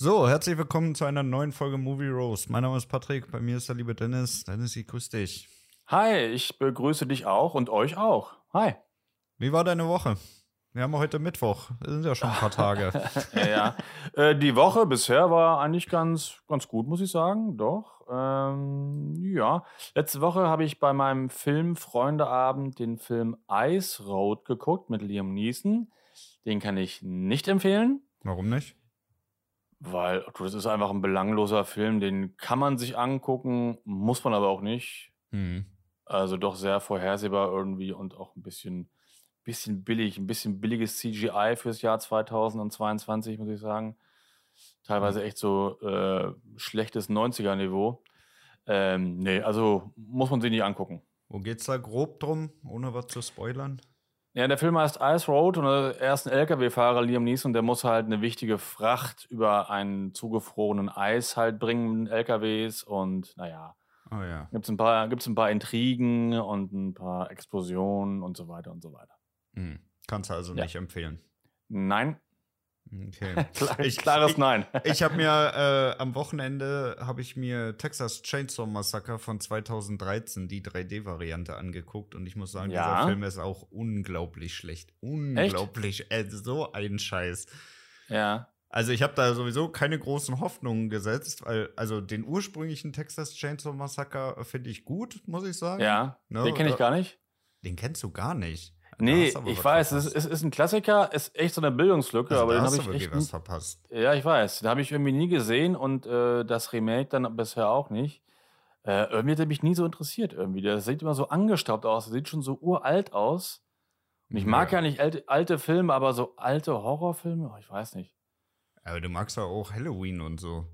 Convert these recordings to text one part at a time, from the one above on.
So, herzlich willkommen zu einer neuen Folge Movie Rose. Mein Name ist Patrick, bei mir ist der liebe Dennis. Dennis, ich grüße dich. Hi, ich begrüße dich auch und euch auch. Hi. Wie war deine Woche? Wir haben heute Mittwoch. Das sind ja schon ein paar Tage. ja, ja. Äh, die Woche bisher war eigentlich ganz, ganz gut, muss ich sagen. Doch. Ähm, ja. Letzte Woche habe ich bei meinem Film Freundeabend den Film Ice Road geguckt mit Liam Neeson. Den kann ich nicht empfehlen. Warum nicht? Weil du, das ist einfach ein belangloser Film, den kann man sich angucken, muss man aber auch nicht. Hm. Also doch sehr vorhersehbar irgendwie und auch ein bisschen, bisschen billig, ein bisschen billiges CGI fürs Jahr 2022, muss ich sagen. Teilweise echt so äh, schlechtes 90er-Niveau. Ähm, nee, also muss man sich nicht angucken. Wo geht's da grob drum, ohne was zu spoilern? Ja, der Film heißt Ice Road und er ist ein LKW-Fahrer, Liam Neeson, der muss halt eine wichtige Fracht über einen zugefrorenen Eis halt bringen mit LKWs und naja. Oh ja. Gibt es ein, paar, gibt's ein paar Intrigen und ein paar Explosionen und so weiter und so weiter. Hm. Kannst du also Ja. nicht empfehlen. Nein, Okay. Ich- klares Nein. Ich habe mir äh, am Wochenende habe ich mir Texas Chainsaw Massacre von 2013 die 3D-Variante angeguckt und ich muss sagen, Ja? dieser Film ist auch unglaublich schlecht, unglaublich, äh, so ein Scheiß. Ja, Also ich habe da sowieso keine großen Hoffnungen gesetzt, weil also den ursprünglichen Texas Chainsaw Massacre finde ich gut, muss ich sagen. ja. Ne, Den kenne ich da- gar nicht. Den kennst du gar nicht. Nee, ich weiß, es ist, ist ein Klassiker, ist echt so eine Bildungslücke, also aber da den habe ich echt. was verpasst. Ja, ich weiß. Den habe ich irgendwie nie gesehen und äh, das Remake dann bisher auch nicht. Äh, irgendwie hat er mich nie so interessiert irgendwie. Der sieht immer so angestaubt aus, der sieht schon so uralt aus. Und ich mag ja, nicht alte, alte Filme, aber so alte Horrorfilme, oh, ich weiß nicht. Aber du magst ja auch Halloween und so.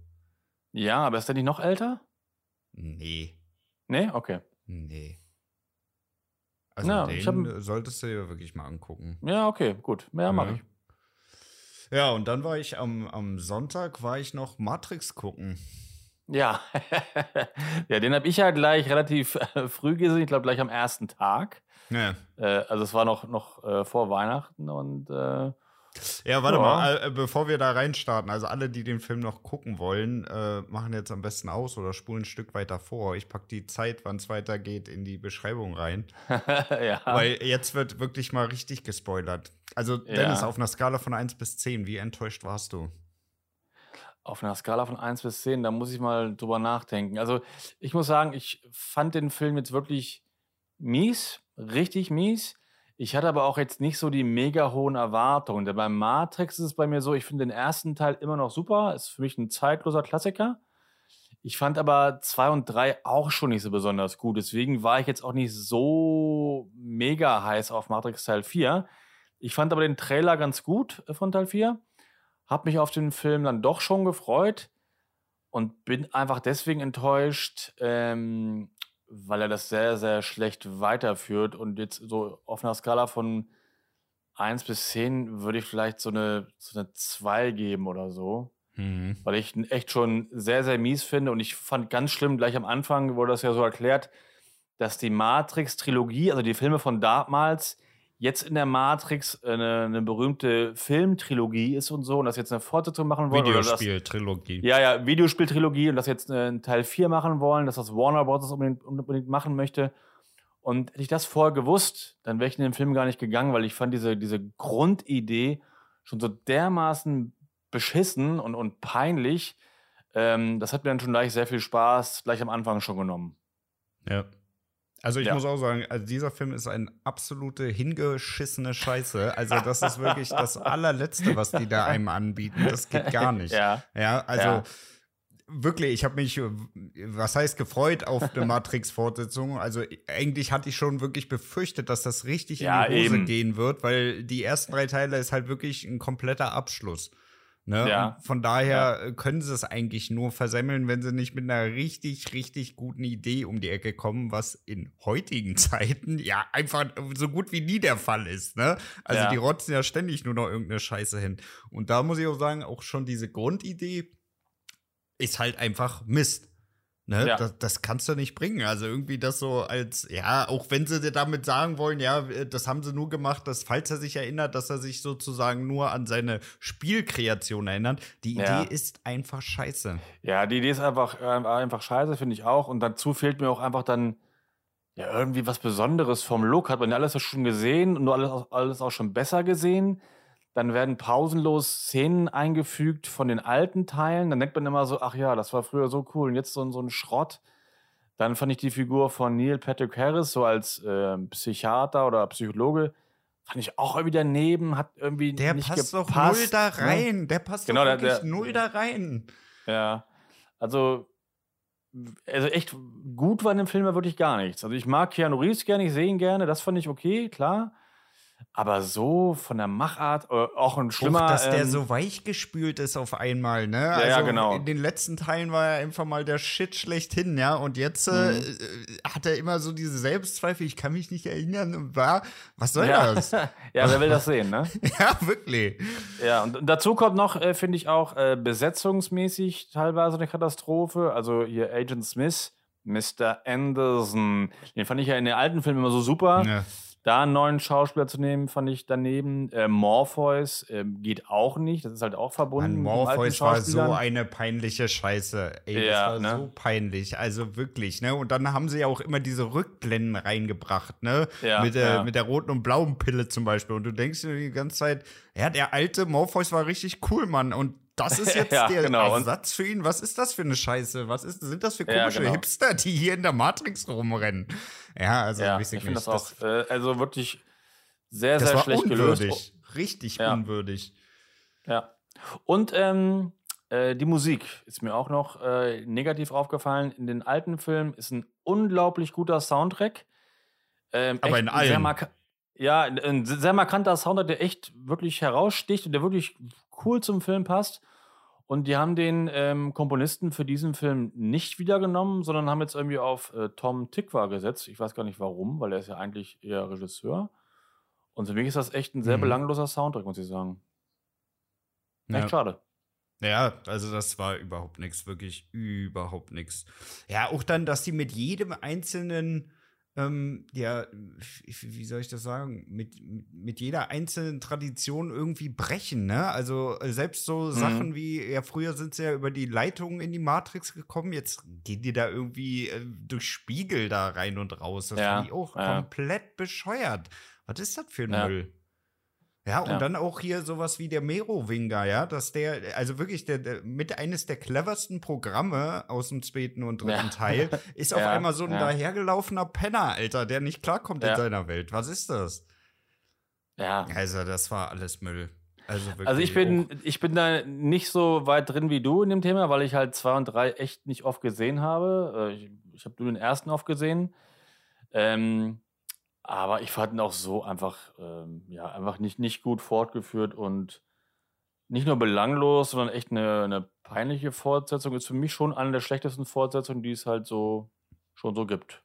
Ja, aber ist der nicht noch älter? Nee. Nee? Okay. Nee. Also Ja, den ich hab- solltest du dir wirklich mal angucken. Ja, okay, gut. Ja, mache ich. Ja, und dann war ich am, am Sonntag, war ich noch Matrix gucken. Ja, ja den habe ich ja gleich relativ äh, früh gesehen, ich glaube gleich am ersten Tag. Ja, Äh, also es war noch, noch äh, vor Weihnachten und äh, ja warte Ja. mal, äh, bevor wir da reinstarten, also alle, die den Film noch gucken wollen, äh, machen jetzt am besten aus oder spulen ein Stück weiter vor. Ich packe die Zeit, wann es weitergeht, in die Beschreibung rein. ja. Weil jetzt wird wirklich mal richtig gespoilert. Also, Ja. Dennis, auf einer Skala von 1 bis 10, wie enttäuscht warst du? Auf einer Skala von 1 bis 10, da muss ich mal drüber nachdenken. Also, ich muss sagen, ich fand den Film jetzt wirklich mies, richtig mies. Ich hatte aber auch jetzt nicht so die mega hohen Erwartungen. Denn beim Matrix ist es bei mir so, ich finde den ersten Teil immer noch super. Ist für mich ein zeitloser Klassiker. Ich fand aber 2 und 3 auch schon nicht so besonders gut. Deswegen war ich jetzt auch nicht so mega heiß auf Matrix Teil 4. Ich fand aber den Trailer ganz gut äh, von Teil 4 habe mich auf den Film dann doch schon gefreut und bin einfach deswegen enttäuscht, ähm, weil er das sehr, sehr schlecht weiterführt. Und jetzt so auf einer Skala von 1 bis 10 würde ich vielleicht so eine, so eine 2 geben oder so. Mhm. Weil ich ihn echt schon sehr, sehr mies finde. Und ich fand ganz schlimm, gleich am Anfang wurde das ja so erklärt, dass die Matrix-Trilogie, also die Filme von damals, jetzt in der Matrix eine, eine berühmte Filmtrilogie ist und so. Und das jetzt eine Fortsetzung machen wollen. Videospiel-Trilogie. ja, ja, Videospieltrilogie und das jetzt äh, einen Teil 4 machen wollen, dass das Warner Bros. unbedingt, unbedingt machen möchte. Und hätte ich das vorher gewusst, dann wäre ich in den Film gar nicht gegangen, weil ich fand diese, diese Grundidee schon so dermaßen beschissen und, und peinlich. Ähm, das hat mir dann schon gleich sehr viel Spaß gleich am Anfang schon genommen. Ja. Also ich Ja. muss auch sagen, also dieser Film ist eine absolute hingeschissene Scheiße. Also das ist wirklich das allerletzte, was die da einem anbieten. Das geht gar nicht. Ja. Ja, also Ja. wirklich, ich habe mich, was heißt gefreut auf eine Matrix-Fortsetzung. Also eigentlich hatte ich schon wirklich befürchtet, dass das richtig in die Hose eben. gehen wird, weil die ersten drei Teile ist halt wirklich ein kompletter Abschluss. Ne? Ja. Von daher äh, können sie es eigentlich nur versemmeln, wenn sie nicht mit einer richtig, richtig guten Idee um die Ecke kommen, was in heutigen Zeiten ja einfach so gut wie nie der Fall ist. Ne? Also Ja. die rotzen ja ständig nur noch irgendeine Scheiße hin. Und da muss ich auch sagen, auch schon diese Grundidee ist halt einfach Mist. Ne, Ja. das, das kannst du nicht bringen. Also irgendwie das so als, ja, auch wenn sie dir damit sagen wollen, ja, das haben sie nur gemacht, dass, falls er sich erinnert, dass er sich sozusagen nur an seine Spielkreation erinnert. Die Ja. Idee ist einfach scheiße. Ja, die Idee ist einfach, äh, einfach scheiße, finde ich auch. Und dazu fehlt mir auch einfach dann ja irgendwie was Besonderes vom Look. Hat man ja alles schon gesehen und nur alles, alles auch schon besser gesehen. Dann werden pausenlos Szenen eingefügt von den alten Teilen. Dann denkt man immer so, ach ja, das war früher so cool und jetzt so, ein- so ein Schrott. Dann fand ich die Figur von Neil Patrick Harris so als äh, Psychiater oder Psychologe, fand ich auch irgendwie daneben, hat irgendwie Der nicht passt doch null da ne? rein. Der passt Genau, doch der- wirklich der- null da rein. Ja, also, also echt gut war in dem Film ja wirklich gar nichts. Also ich mag Keanu Reeves gerne, ich sehe ihn gerne, das fand ich okay, klar. Aber so von der Machart, äh, auch ein schlimmer. Auch, dass der ähm, so weichgespült ist auf einmal, ne? ja, also genau. in den letzten Teilen war er einfach mal der Shit schlechthin, ja. Und jetzt Mhm. äh, äh, hat er immer so diese Selbstzweifel, ich kann mich nicht erinnern war, was soll ja. das? ja, wer will das sehen, ne? ja, wirklich. Ja, und dazu kommt noch, äh, finde ich auch, äh, besetzungsmäßig teilweise eine Katastrophe. Also hier Agent Smith, Mr. Anderson. Den fand ich ja in den alten Filmen immer so super. Ja. Da einen neuen Schauspieler zu nehmen, fand ich daneben. Äh, Morpheus ähm, geht auch nicht. Das ist halt auch verbunden. Mann, Morpheus war so eine peinliche Scheiße. Ey, Ja, das war ne? so peinlich. Also wirklich, ne? Und dann haben sie ja auch immer diese Rückblenden reingebracht, ne? Ja, mit, der, ja. mit der roten und blauen Pille zum Beispiel. Und du denkst dir die ganze Zeit, ja, der alte Morpheus war richtig cool, Mann. Und das ist jetzt Ja, der genau. Ersatz für ihn. Was ist das für eine Scheiße? Was ist, sind das für Ja, komische genau. Hipster, die hier in der Matrix rumrennen? Ja, also Ja, ich ich finde das auch, äh, also wirklich sehr, sehr schlecht unwürdig. gelöst. Richtig Ja. unwürdig. Ja. Und ähm, äh, die Musik ist mir auch noch äh, negativ aufgefallen. In den alten Filmen ist ein unglaublich guter Soundtrack. Ähm, Aber in allen. ja, ein sehr markanter Soundtrack, der echt wirklich heraussticht und der wirklich cool zum Film passt. Und die haben den ähm, Komponisten für diesen Film nicht wiedergenommen, sondern haben jetzt irgendwie auf äh, Tom Tikva gesetzt. Ich weiß gar nicht warum, weil er ist ja eigentlich eher Regisseur. Und für mich ist das echt ein sehr Mhm. belangloser Soundtrack, muss ich sagen. Echt Ja. schade. Ja, also das war überhaupt nichts, wirklich überhaupt nichts. Ja, auch dann, dass die mit jedem einzelnen, ähm, ja, wie soll ich das sagen, mit, mit jeder einzelnen Tradition irgendwie brechen, ne? Also äh, selbst so Sachen wie, ja, früher sind sie ja über die Leitungen in die Matrix gekommen, jetzt gehen die da irgendwie äh, durch Spiegel da rein und raus. Das Ja, fand ich auch ja. komplett bescheuert. Was ist das für ein Ja. Müll? Ja, und Ja. dann auch hier sowas wie der Merowinger, ja, dass der, also wirklich der, der mit eines der cleversten Programme aus dem zweiten und dritten Ja. Teil, ist auf Ja, einmal so ein dahergelaufener Penner, Alter, der nicht klarkommt in seiner Welt. Was ist das? Ja. Also, das war alles Müll. Also, wirklich Also ich bin, auch- ich bin da nicht so weit drin wie du in dem Thema, weil ich halt zwei und drei echt nicht oft gesehen habe. Äh, Ich, ich habe nur den ersten oft gesehen. Ähm, aber ich fand ihn auch so einfach, ähm, ja, einfach nicht, nicht gut fortgeführt und nicht nur belanglos, sondern echt eine, eine peinliche Fortsetzung. Ist für mich schon eine der schlechtesten Fortsetzungen, die es halt so schon so gibt.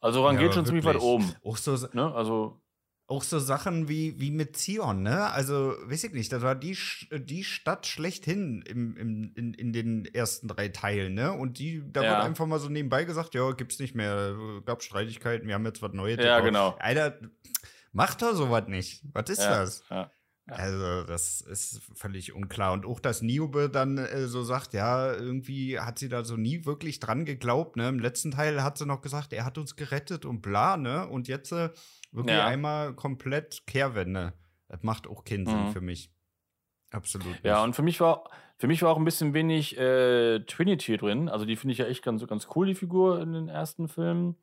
Also Ja, rangiert schon ziemlich weit wirklich. oben. Auch so, Ne? Also auch so Sachen wie, wie mit Zion, ne? Also, weiß ich nicht, das war die, die Stadt schlechthin im, im, in, in den ersten drei Teilen, ne? Und die, da Ja. wird einfach mal so nebenbei gesagt, ja, gibt's nicht mehr, gab Streitigkeiten, wir haben jetzt was Neues. Ja, genau. Alter, macht doch sowas nicht. Was ist ja, das? Ja. Also, das ist völlig unklar. Und auch, dass Niobe dann äh, so sagt, ja, irgendwie hat sie da so nie wirklich dran geglaubt, ne? Im letzten Teil hat sie noch gesagt, er hat uns gerettet und bla, ne? Und jetzt äh, wirklich Ja. einmal komplett Kehrwende. Das macht auch keinen Sinn Mhm. für mich. Absolut. Nicht. Ja, und für mich war, für mich war auch ein bisschen wenig äh, Trinity drin. Also die finde ich ja echt ganz, ganz cool, die Figur in den ersten Filmen.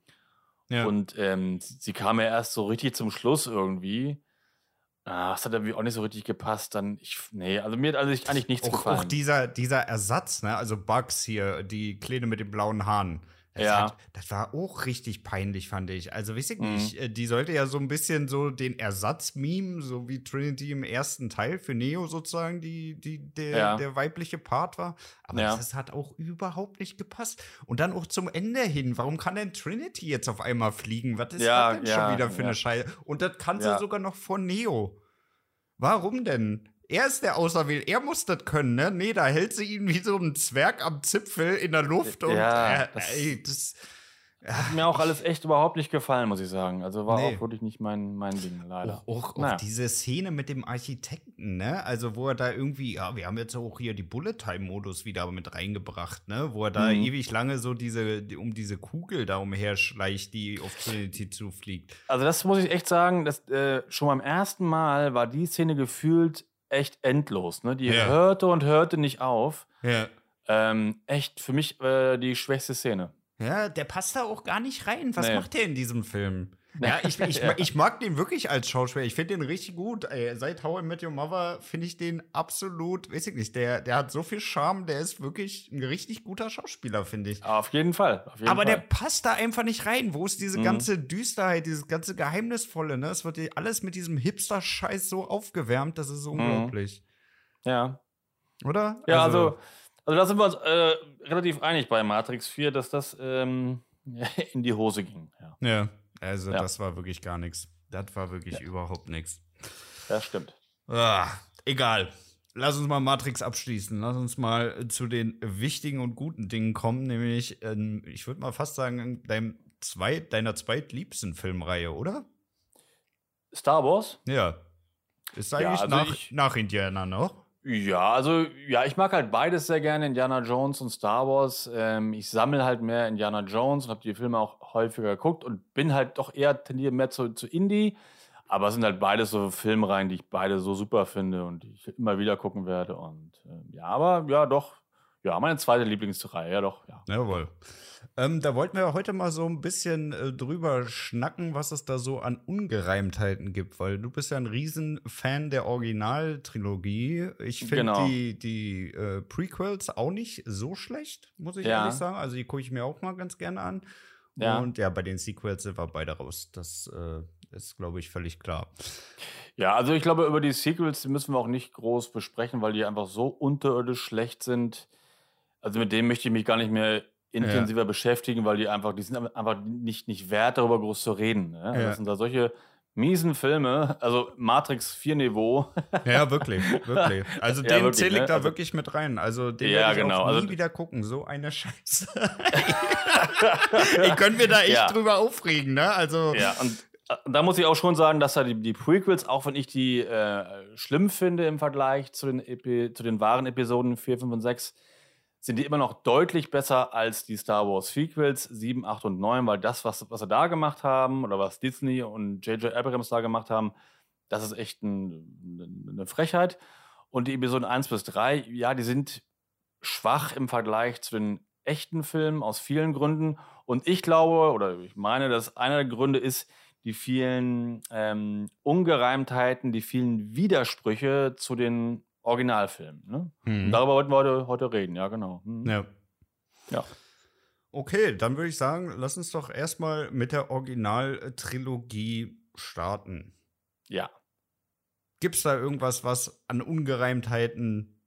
ja. Und ähm, sie, kam ja erst so richtig zum Schluss irgendwie. Ah, das hat irgendwie auch nicht so richtig gepasst. Dann, ich, nee, also mir hat also eigentlich nichts auch, gefallen. auch dieser, dieser Ersatz, ne? Also Bugs hier, die Kleine mit den blauen Haaren. Das, Ja. hat, das war auch richtig peinlich, fand ich. Also, weiß ich Mhm. nicht, äh, die sollte ja so ein bisschen so den Ersatz-Meme, so wie Trinity im ersten Teil für Neo sozusagen die, die, der, Ja. der weibliche Part war. Aber Ja. das hat auch überhaupt nicht gepasst. Und dann auch zum Ende hin, warum kann denn Trinity jetzt auf einmal fliegen? Was ist Ja, das denn schon wieder für eine Scheiße? Und das kann sie Ja. sogar noch vor Neo. Warum denn? Er ist der Auserwählte. Er muss das können, ne? Nee, da hält sie ihn wie so ein Zwerg am Zipfel in der Luft. Und, Ja, äh, das- ey, das, Hat mir auch alles echt überhaupt nicht gefallen, muss ich sagen. Also war Nee. auch wirklich nicht mein, mein Ding, leider. Auch, auch, auch Naja. diese Szene mit dem Architekten, ne? Also, wo er da irgendwie, ja, wir haben jetzt auch hier die Bullet-Time-Modus wieder mit reingebracht, ne? Wo er da Mhm. ewig lange so diese, die, um diese Kugel da umherschleicht, die auf Trinity zufliegt. Also das muss ich echt sagen, dass, äh, schon beim ersten Mal war die Szene gefühlt echt endlos. Ne? Die Ja. hörte und hörte nicht auf. Ja. Ähm, echt für mich äh, die schwächste Szene. Ja, der passt da auch gar nicht rein. Was Nee. macht der in diesem Film? Ja, ich, ich, Ja. ich mag den wirklich als Schauspieler. Ich finde den richtig gut. Ey, seit How I Met Your Mother finde ich den absolut, weiß ich nicht, der, der hat so viel Charme, der ist wirklich ein richtig guter Schauspieler, finde ich. Auf jeden Fall. Auf jeden Aber der Fall. passt da einfach nicht rein. Wo ist diese Mhm. ganze Düsterheit, dieses ganze Geheimnisvolle, ne? Es wird alles mit diesem Hipster-Scheiß so aufgewärmt, das ist so Mhm. unglaublich. Ja, Oder? ja also, also da sind wir uns äh, relativ einig bei Matrix 4, dass das ähm, in die Hose ging. Ja, Ja, also Ja. das war wirklich gar nichts. Das war wirklich überhaupt nichts. das stimmt. Ah, egal. Lass uns mal Matrix abschließen. Lass uns mal äh, zu den wichtigen und guten Dingen kommen, nämlich, ähm, ich würde mal fast sagen, deinem zweit, deiner zweitliebsten Filmreihe, oder? Star Wars? Ja. Ist Ja, eigentlich also nach, ich- nach Indiana noch? Ja, also ja, ich mag halt beides sehr gerne, Indiana Jones und Star Wars. Ähm, ich sammle halt mehr Indiana Jones und habe die Filme auch häufiger geguckt und bin halt doch eher tendiere mehr zu, zu Indie. Aber es sind halt beides so Filmreihen, die ich beide so super finde und die ich immer wieder gucken werde. Und ähm, ja, aber ja, doch. Ja, meine zweite Lieblingsreihe, ja doch, ja. Jawohl. Ähm, da wollten wir heute mal so ein bisschen äh, drüber schnacken, was es da so an Ungereimtheiten gibt, weil du bist ja ein Riesenfan der Originaltrilogie. Ich finde Genau. die, die äh, Prequels auch nicht so schlecht, muss ich Ja. ehrlich sagen. Also die gucke ich mir auch mal ganz gerne an. Ja. Und ja, bei den Sequels sind wir beide raus. Das äh, ist, glaube ich, völlig klar. Ja, also ich glaube, über die Sequels die müssen wir auch nicht groß besprechen, weil die einfach so unterirdisch schlecht sind. Also mit denen möchte ich mich gar nicht mehr intensiver beschäftigen, weil die einfach, die sind einfach nicht, nicht wert, darüber groß zu reden. Ne? Also Ja. Das sind da solche miesen Filme, also Matrix 4 Niveau. Ja, wirklich, wirklich. Also Ja, den wirklich, zähle ich ne? da Also- wirklich mit rein. Also den Ja, werde ich genau. auch nie Also- wieder gucken. So eine Scheiße. ich könnte mir da echt Ja. drüber aufregen, ne? Also Ja, und äh, da muss ich auch schon sagen, dass da die, die Prequels, auch wenn ich die äh, schlimm finde im Vergleich zu den, Epi zu den wahren Episoden 4, 5 und 6, sind die immer noch deutlich besser als die Star Wars Sequels 7, 8 und 9, weil das, was, was sie da gemacht haben oder was Disney und J.J. Abrams da gemacht haben, das ist echt ein, eine Frechheit. Und die Episoden 1 bis 3, ja, die sind schwach im Vergleich zu den echten Filmen aus vielen Gründen. Und ich glaube, oder ich meine, dass einer der Gründe ist, die vielen ähm, Ungereimtheiten, die vielen Widersprüche zu den Originalfilmen. Ne? hm. Und darüber wollten wir heute, heute reden, ja, genau. Hm. ja. Ja. Okay, dann würde ich sagen, lass uns doch erstmal mit der Originaltrilogie starten. ja. Gibt es da irgendwas, was an Ungereimtheiten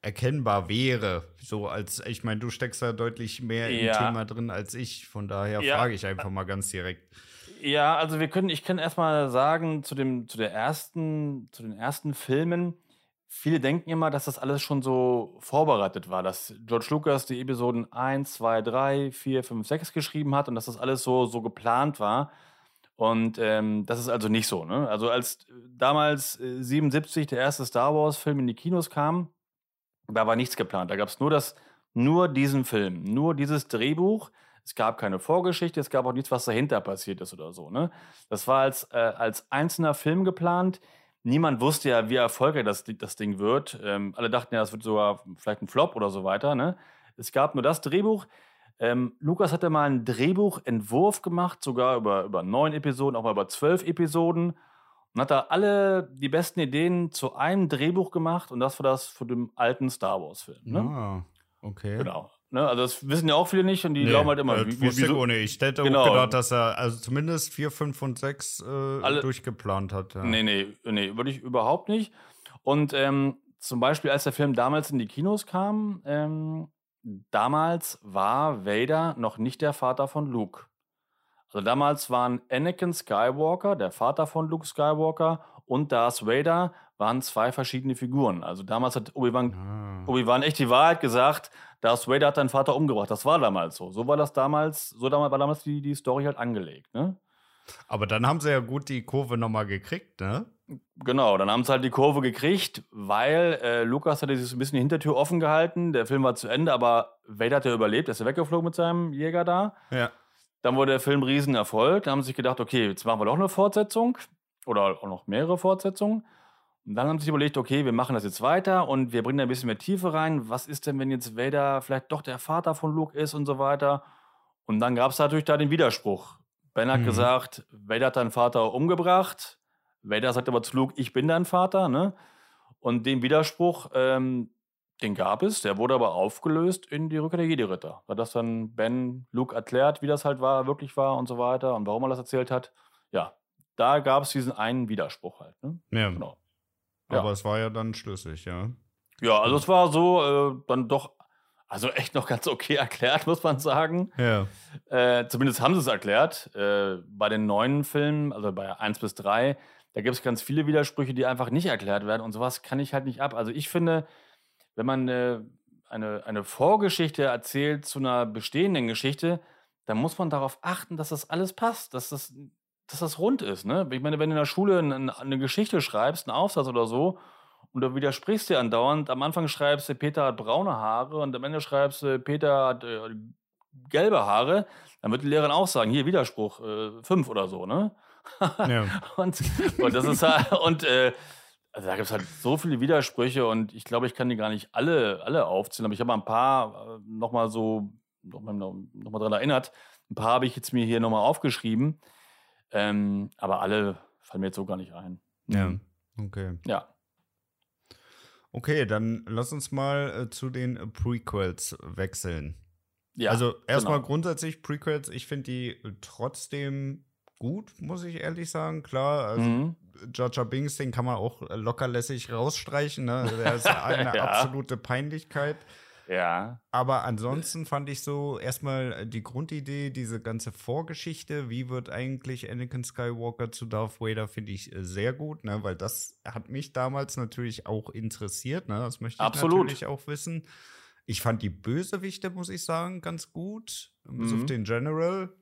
erkennbar wäre? So als, ich meine, du steckst da deutlich mehr im Ja. Thema drin als ich. Von daher Ja. frage ich einfach mal ganz direkt. Ja, also wir können, ich kann erstmal sagen, zu dem, zu der ersten, zu den ersten Filmen, viele denken immer, dass das alles schon so vorbereitet war, dass George Lucas die Episoden 1, 2, 3, 4, 5, 6 geschrieben hat und dass das alles so, so geplant war. Und ähm, das ist also nicht so. Ne? Also als äh, damals äh, 77 der erste Star Wars-Film in die Kinos kam, da war nichts geplant. Da gab es nur nur diesen Film, nur dieses Drehbuch. Es gab keine Vorgeschichte, es gab auch nichts, was dahinter passiert ist oder so. Ne? Das war als, äh, als einzelner Film geplant. Niemand wusste ja, wie erfolgreich das, das Ding wird. Ähm, alle dachten ja, das wird sogar vielleicht ein Flop oder so weiter. Ne? Es gab nur das Drehbuch. Ähm, Lukas hatte mal einen Drehbuchentwurf gemacht, sogar über, über neun Episoden, auch mal über zwölf Episoden. Und hat da alle die besten Ideen zu einem Drehbuch gemacht und das war das für den alten Star Wars-Film. Ne? Ah, okay. Genau. Ne? Also das wissen ja auch viele nicht und die glauben halt immer, äh, wie, ich wieso- nicht. Ich hätte Genau. auch gedacht, dass er also zumindest 4, 5 und 6 äh, Alle- durchgeplant hat. Ja. Nee, nee, nee, würde ich überhaupt nicht. Und ähm, zum Beispiel, als der Film damals in die Kinos kam, ähm, damals war Vader noch nicht der Vater von Luke. Also damals waren Anakin Skywalker, der Vater von Luke Skywalker, und Darth Vader waren zwei verschiedene Figuren. Also damals hat Obi-Wan Ah. Obi-Wan echt die Wahrheit gesagt, Darth Vader hat deinen Vater umgebracht. Das war damals so. So war das damals, so damals war damals die, die Story halt angelegt. Ne? Aber dann haben sie ja gut die Kurve nochmal gekriegt, ne? Genau, dann haben sie halt die Kurve gekriegt, weil äh, Lukas hatte sich so ein bisschen die Hintertür offen gehalten. Der Film war zu Ende, aber Vader hat ja überlebt, er ist ja weggeflogen mit seinem Jäger da. Ja. Dann wurde der Film Riesenerfolg. Dann haben sie sich gedacht, okay, jetzt machen wir doch eine Fortsetzung oder auch noch mehrere Fortsetzungen. Und dann haben sie sich überlegt, okay, wir machen das jetzt weiter und wir bringen da ein bisschen mehr Tiefe rein. Was ist denn, wenn jetzt Vader vielleicht doch der Vater von Luke ist und so weiter? Und dann gab es natürlich da den Widerspruch. Ben hat Mhm. gesagt, Vader hat deinen Vater umgebracht. Vader sagt aber zu Luke, ich bin dein Vater. Ne? Und den Widerspruch, ähm, den gab es, der wurde aber aufgelöst in die Rückkehr der Jedi-Ritter. Da hat das dann Ben Luke erklärt, wie das halt war, wirklich war und so weiter und warum er das erzählt hat. Ja, da gab es diesen einen Widerspruch halt. Ne? ja. Genau. Ja. Aber es war ja dann schlüssig, ja. Ja, also es war so äh, dann doch, also echt noch ganz okay erklärt, muss man sagen. Ja. Äh, zumindest haben sie es erklärt. Äh, bei den neuen Filmen, also bei 1 bis 3, da gibt es ganz viele Widersprüche, die einfach nicht erklärt werden und sowas kann ich halt nicht ab. Also ich finde, wenn man äh, eine, eine Vorgeschichte erzählt zu einer bestehenden Geschichte, dann muss man darauf achten, dass das alles passt, dass das, dass das rund ist. Ne? Ich meine, wenn du in der Schule eine, eine Geschichte schreibst, einen Aufsatz oder so, und du widersprichst dir andauernd, am Anfang schreibst du, Peter hat braune Haare und am Ende schreibst du, Peter hat äh, gelbe Haare, dann wird die Lehrerin auch sagen, hier Widerspruch, äh, fünf oder so, ne? ja. und, und das ist halt, und äh, also da gibt es halt so viele Widersprüche und ich glaube, ich kann die gar nicht alle, alle aufzählen, aber ich habe ein paar äh, nochmal so, nochmal noch, noch mal dran erinnert. Ein paar habe ich jetzt mir hier nochmal aufgeschrieben, ähm, aber alle fallen mir jetzt so gar nicht ein. Ja. Mhm. Okay. Ja. Okay, dann lass uns mal äh, zu den Prequels wechseln. ja also erstmal genau. grundsätzlich Prequels, ich finde die äh, trotzdem gut, muss ich ehrlich sagen. Klar, also Mhm. Jar Binks, den kann man auch lockerlässig rausstreichen. Ne? Der ist eine Ja. absolute Peinlichkeit. Ja. Aber ansonsten fand ich so erstmal äh, die Grundidee, diese ganze Vorgeschichte, wie wird eigentlich Anakin Skywalker zu Darth Vader, finde ich äh, sehr gut, ne? weil das hat mich damals natürlich auch interessiert. Ne? Das möchte ich Absolut. natürlich auch wissen. Ich fand die Bösewichte, muss ich sagen, ganz gut. Bis Mhm. auf den General.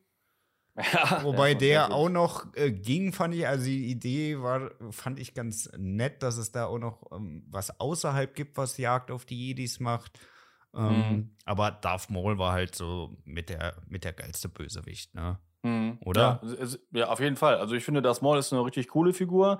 ja. Wobei der auch noch äh, ging, fand ich, also die Idee war, fand ich ganz nett, dass es da auch noch ähm, was außerhalb gibt, was Jagd auf die Jedis macht. Ähm, Mhm. Aber Darth Maul war halt so mit der, mit der geilste Bösewicht, ne? Mhm. Oder? Ja, es- ja, auf jeden Fall. Also ich finde, das Maul ist eine richtig coole Figur,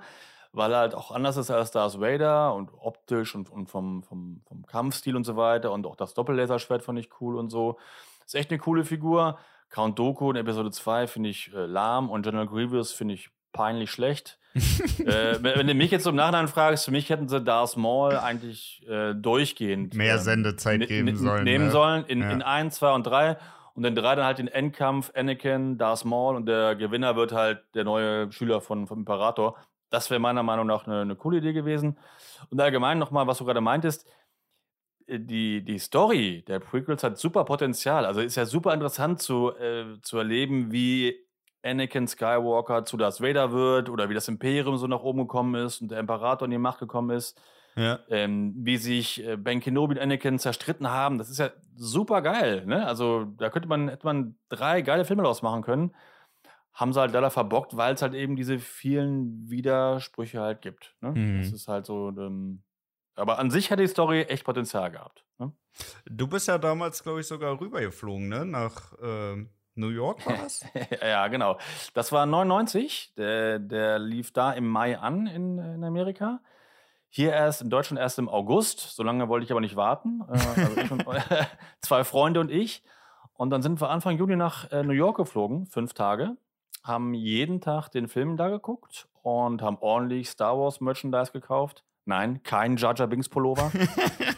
weil er halt auch anders ist als Darth Vader und optisch und, und vom, vom, vom Kampfstil und so weiter. Und auch das Doppellaserschwert fand ich cool und so. Ist echt eine coole Figur. Count Doku in Episode 2 finde ich äh, lahm und General Grievous finde ich peinlich schlecht. äh, wenn, du mich jetzt im Nachhinein fragst, für mich hätten sie Darth Maul eigentlich äh, durchgehend Mehr ähm, Sendezeit ne- geben ne- sollen. Nehmen ne? sollen in, Ja. in 1, 2 und 3. Und in 3 dann halt den Endkampf Anakin, Darth Maul und der Gewinner wird halt der neue Schüler von, vom Imperator. Das wäre meiner Meinung nach eine, eine coole Idee gewesen. Und allgemein nochmal, was du gerade meintest, äh, die, die Story der Prequels hat super Potenzial. Also ist ja super interessant zu, äh, zu erleben, wie Anakin Skywalker zu Darth Vader wird oder wie das Imperium so nach oben gekommen ist und der Imperator in die Macht gekommen ist Ja. ähm, wie sich äh, Ben Kenobi und Anakin zerstritten haben. Das ist ja super geil. Ne? Also da könnte man, hätte man drei geile Filme draus machen können. Haben sie halt leider verbockt, weil es halt eben diese vielen Widersprüche halt gibt. Ne? Mhm. Das ist halt so. Ähm, aber an sich hat die Story echt Potenzial gehabt. Ne? Du bist ja damals, glaube ich, sogar rübergeflogen, ne? Nach ähm, New York war das? ja, genau. Das war 99. Der, der lief da im Mai an in, in Amerika. Hier erst in Deutschland erst im August. So lange wollte ich aber nicht warten. Äh, also und, zwei Freunde und ich. Und dann sind wir Anfang Juni nach äh, New York geflogen, fünf Tage. Haben jeden Tag den Film da geguckt und haben ordentlich Star Wars Merchandise gekauft. Nein, kein Jar Jar Binks Pullover.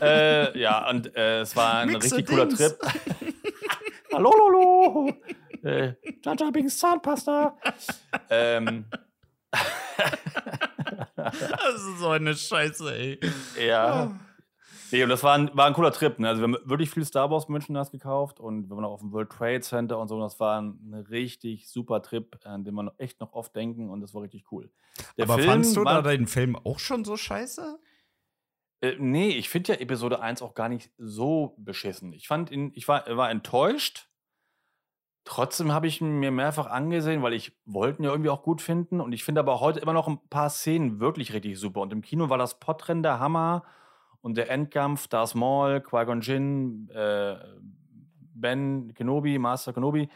äh, ja, und äh, es war ein Mixe richtig cooler Dings. Trip. Hallo, Lolo. Äh, Jar Binks Zahnpasta. ähm, das ist so eine Scheiße, ey. ja. Nee, und das war ein, war ein cooler Trip. Ne? Also wir haben wirklich viel Star Wars Merchandise gekauft und wir waren auch auf dem World Trade Center und so. Und das war ein richtig super Trip, an den man echt noch oft denken und das war richtig cool. Der Aber Film fandst du da den Film auch schon so scheiße? Äh, nee, ich finde ja Episode 1 auch gar nicht so beschissen. Ich fand ihn, ich war, war enttäuscht. Trotzdem habe ich ihn mir mehrfach angesehen, weil ich wollte ihn ja irgendwie auch gut finden. Und ich finde aber heute immer noch ein paar Szenen wirklich richtig super. Und im Kino war das Podrennen der Hammer und der Endkampf, Darth Maul, Qui-Gon Jinn, äh, Ben Kenobi, Master Kenobi,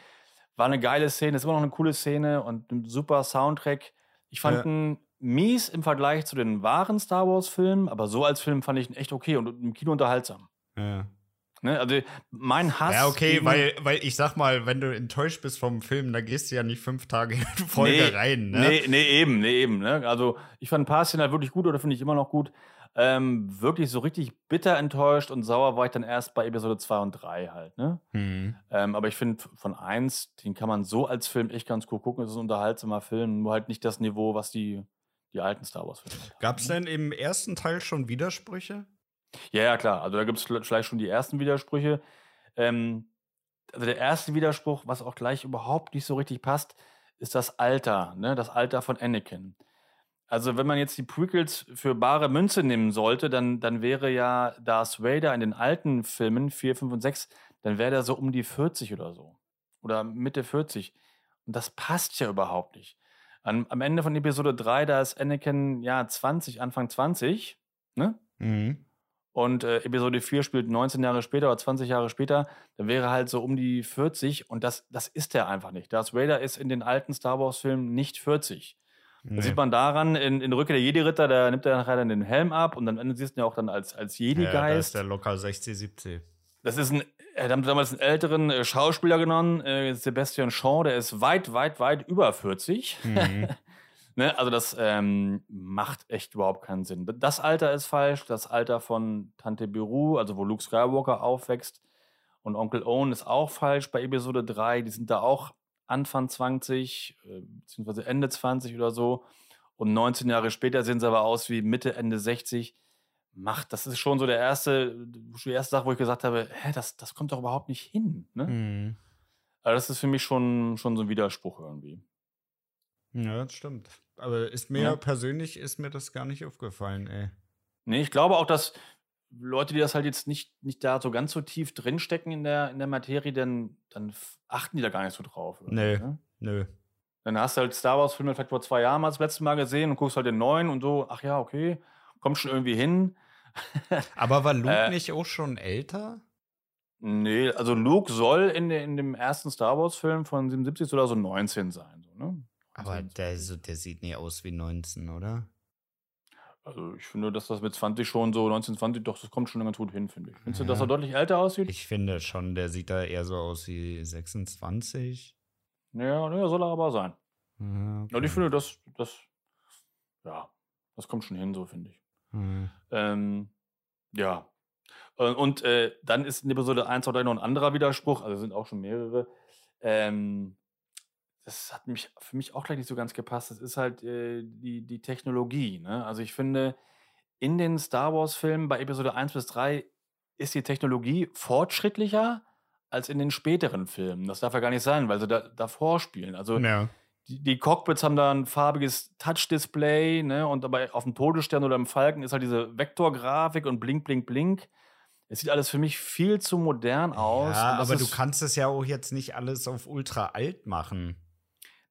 war eine geile Szene, ist immer noch eine coole Szene und ein super Soundtrack. Ich fand ja. ihn mies im Vergleich zu den wahren Star Wars-Filmen, aber so als Film fand ich ihn echt okay und im Kino unterhaltsam. Ja. Ne, also mein Hass. Ja, okay, weil, weil ich sag mal, wenn du enttäuscht bist vom Film, dann gehst du ja nicht fünf Tage in Folge nee, rein. Ne? Nee, nee, eben, nee, eben. Ne? Also ich fand ein paar Szenen halt wirklich gut oder finde ich immer noch gut. Ähm, wirklich so richtig bitter enttäuscht und sauer war ich dann erst bei Episode 2 und 3 halt. Ne? Mhm. Ähm, aber ich finde, von 1, den kann man so als Film echt ganz cool gucken. Es ist ein unterhaltsamer Film, nur halt nicht das Niveau, was die, die alten Star Wars-Filme haben. Gab es ne? denn im ersten Teil schon Widersprüche? Ja, ja, klar. Also da gibt es vielleicht schon die ersten Widersprüche. Ähm, also der erste Widerspruch, was auch gleich überhaupt nicht so richtig passt, ist das Alter, ne? das Alter von Anakin. Also, wenn man jetzt die Prequels für bare Münze nehmen sollte, dann, dann wäre ja Darth Vader in den alten Filmen 4, 5 und 6, dann wäre der so um die 40 oder so. Oder Mitte 40. Und das passt ja überhaupt nicht. An, am Ende von Episode 3, da ist Anakin ja 20, Anfang 20, ne? Mhm. Und äh, Episode 4 spielt 19 Jahre später oder 20 Jahre später, dann wäre halt so um die 40 und das, das ist er einfach nicht. Darth Vader ist in den alten Star Wars-Filmen nicht 40. Nee. Das sieht man daran, in, in Rücke der Jedi-Ritter, da nimmt er nachher dann den Helm ab und Ende siehst du ihn ja auch dann als, als Jedi-Geist. Ja, das ist der locker 60, 70. Das ist ein, er hat damals einen älteren äh, Schauspieler genommen, äh, Sebastian Shaw, der ist weit, weit, weit über 40. Mhm. ne? Also das ähm, macht echt überhaupt keinen Sinn. Das Alter ist falsch, das Alter von Tante Beru, also wo Luke Skywalker aufwächst, und Onkel Owen ist auch falsch bei Episode 3. Die sind da auch Anfang 20, äh, beziehungsweise Ende 20 oder so. Und 19 Jahre später sehen sie aber aus wie Mitte, Ende 60. Macht, das ist schon so der erste, die erste Sache, wo ich gesagt habe, hä, das, das kommt doch überhaupt nicht hin. Ne? Mhm. Also das ist für mich schon, schon so ein Widerspruch irgendwie. Ja, das stimmt. Aber ist mir ja. persönlich ist mir das gar nicht aufgefallen, ey. Nee, ich glaube auch, dass Leute, die das halt jetzt nicht, nicht da so ganz so tief drinstecken in der, in der Materie, dann, dann achten die da gar nicht so drauf. Nö, ne? nö. Dann hast du halt Star Wars-Filme vielleicht vor zwei Jahren mal das letzte Mal gesehen und guckst halt den neuen und so, ach ja, okay, kommt schon irgendwie hin. Aber war Luke äh, nicht auch schon älter? Nee, also Luke soll in, in dem ersten Star Wars-Film von 77 oder so 19 sein. So, ne? Aber der, so, der sieht nie aus wie 19, oder? Also ich finde, dass das mit 20 schon so, 1920, doch, das kommt schon ganz gut hin, finde ich. Findest ja. du, dass er deutlich älter aussieht? Ich finde schon, der sieht da eher so aus wie 26. Ja, ja soll er aber sein. Ja, okay. Und ich finde, das, das, ja, das kommt schon hin, so finde ich. Mhm. Ähm, ja. Und äh, dann ist in Episode 1 oder noch ein anderer Widerspruch, also sind auch schon mehrere. Ähm, das hat mich für mich auch gleich nicht so ganz gepasst. Das ist halt äh, die, die Technologie. Ne? Also ich finde, in den Star Wars-Filmen bei Episode 1 bis 3 ist die Technologie fortschrittlicher als in den späteren Filmen. Das darf ja gar nicht sein, weil sie da, davor spielen. Also ja. die, die, Cockpits haben da ein farbiges Touch-Display, ne? Und dabei auf dem Todesstern oder im Falken ist halt diese Vektorgrafik und blink, blink, blink. Es sieht alles für mich viel zu modern aus. Ja, aber du kannst es ja auch jetzt nicht alles auf ultra alt machen.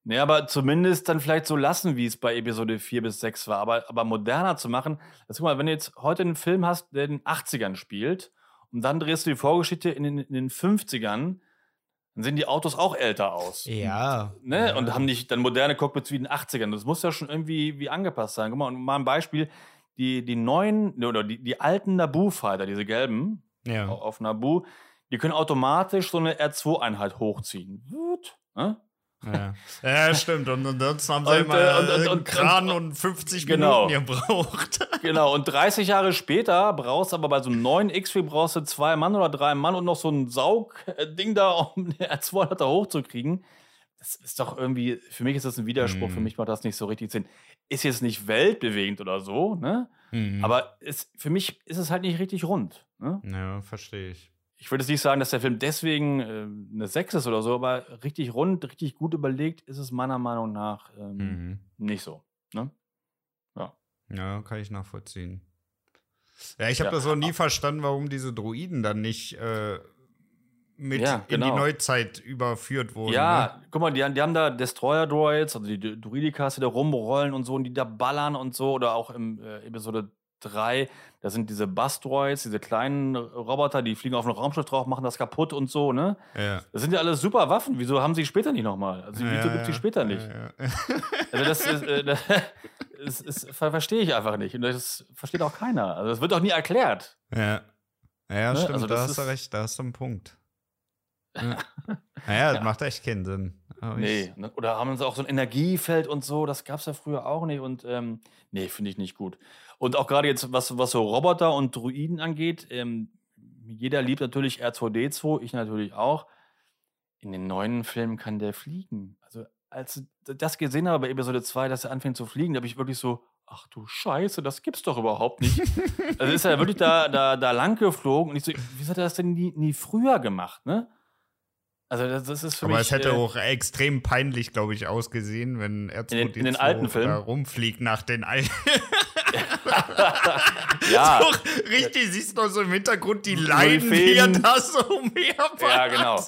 Nee, aber zumindest dann vielleicht so lassen, wie es bei Episode 4 bis 6 war. Aber, aber moderner zu machen. Also, guck mal, wenn du jetzt heute einen Film hast, der in den 80ern spielt und dann drehst du die Vorgeschichte in den, in den 50ern, dann sehen die Autos auch älter aus. Ja. Ne? Ja. Und haben nicht dann moderne Cockpits wie in den 80ern. Das muss ja schon irgendwie wie angepasst sein. Guck mal, und mal ein Beispiel. Die, die neuen, oder die, die alten Naboo-Fighter, diese gelben, ja. auf Naboo, die können automatisch so eine R2-Einheit hochziehen. Gut. Ne? Ja. ja, stimmt. Und ansonsten haben sie und, immer äh, und, und, und, Kran und, 50 genau. Minuten gebraucht. Genau, und 30 Jahre später brauchst du aber bei so einem neuen X-Wing brauchst du zwei Mann oder drei Mann und noch so ein Saugding da, um den R200 hochzukriegen. das ist doch irgendwie, für mich ist das ein Widerspruch, für Mhm. mich macht das nicht so richtig Sinn. Ist jetzt nicht weltbewegend oder so, ne? Mhm. Aber es, für mich ist es halt nicht richtig rund. Ne? Ja, verstehe ich. Ich würde jetzt nicht sagen, dass der Film deswegen äh, eine 6 ist oder so, aber richtig rund, richtig gut überlegt ist es meiner Meinung nach ähm, Mhm. nicht so. Ne? Ja, kann ich nachvollziehen. Ja, ich habe Ja. das auch nie verstanden, warum diese Druiden dann nicht äh, mit Ja, in die genau. Neuzeit überführt wurden. Ne? Ja, guck mal, die, haben- die haben da Destroyer-Droids, also die Druidikas, die da rumrollen und so und die da ballern und so. Oder auch im äh, Episode 3, da sind diese Bus-Droids, diese kleinen Roboter, die fliegen auf ein Raumschiff drauf, machen das kaputt und so, ne? Ja. Das sind ja alles super Waffen. Wieso haben sie später nicht nochmal? Also, Ja, wieso ja, gibt es die ja. später nicht? Also, das, ist, äh, das, das, das ver verstehe ich einfach nicht. Und das versteht auch keiner. Also, das wird auch nie erklärt. Ja, ja Ne? stimmt, Also da hast du recht, da hast du einen Punkt. Ja, naja, das macht echt keinen Sinn. Aber Nee, ne? oder haben sie auch so ein Energiefeld und so, das gab es ja früher auch nicht und ähm, nee, finde ich nicht gut. Und auch gerade jetzt, was, was so Roboter und Druiden angeht, ähm, jeder liebt natürlich R2D2, ich natürlich auch. In den neuen Filmen kann der fliegen. Also, als ich das gesehen habe bei Episode 2, dass er anfängt zu fliegen, da habe ich wirklich so, ach du Scheiße, das gibt's doch überhaupt nicht. also ist er wirklich da, da, da lang geflogen und ich so, wieso hat er das denn nie, nie früher gemacht, ne? Also das, das ist für aber mich. es hätte äh, auch extrem peinlich, glaube ich, ausgesehen, wenn r In den- in den alten Filmen? da rumfliegt nach den alten. ja. Doch, richtig, siehst du so im Hintergrund die die Leiden, wie er da so umherballert. Ja, genau.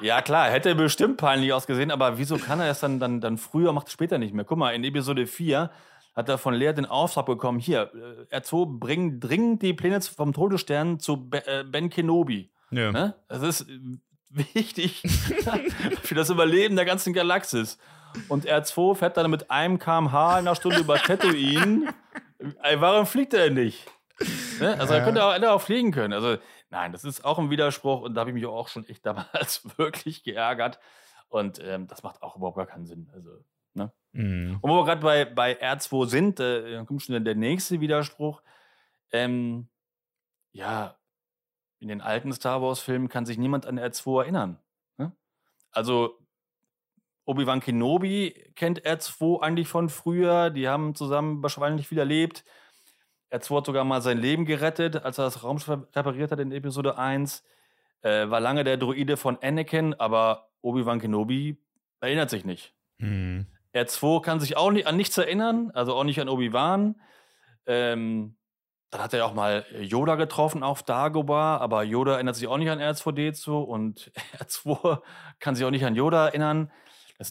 Ja, klar, hätte bestimmt peinlich ausgesehen, aber wieso kann er es dann, dann, dann früher, macht es später nicht mehr? Guck mal, in Episode 4 hat er von Lea den Auftrag bekommen, hier, äh, R2, bring dringend die Pläne vom Todesstern zu äh, Ben Kenobi. Ja. Ne? Das ist wichtig für das Überleben der ganzen Galaxis. Und R2 fährt dann mit einem kmh in einer Stunde über Tatooine. Warum fliegt er denn nicht? Ne? Also, er Ja. könnte auch, hätte auch fliegen können. Also, nein, das ist auch ein Widerspruch und da habe ich mich auch schon echt damals wirklich geärgert. Und ähm, das macht auch überhaupt gar keinen Sinn. Also, ne? Mhm. Und wo wir gerade bei, bei R2 sind, äh, dann kommt schon der nächste Widerspruch. Ähm, ja, in den alten Star Wars-Filmen kann sich niemand an R2 erinnern. Ne? Also, Obi-Wan Kenobi kennt R2 eigentlich von früher. Die haben zusammen wahrscheinlich viel erlebt. R2 hat sogar mal sein Leben gerettet, als er das Raumschiff repariert hat in Episode 1. Äh, war lange der Droide von Anakin, aber Obi-Wan Kenobi erinnert sich nicht. Mhm. R2 kann sich auch nicht, an nichts erinnern, also auch nicht an Obi-Wan. Ähm, dann hat er ja auch mal Yoda getroffen auf Dagobah, aber Yoda erinnert sich auch nicht an R2D2 und R2 kann sich auch nicht an Yoda erinnern.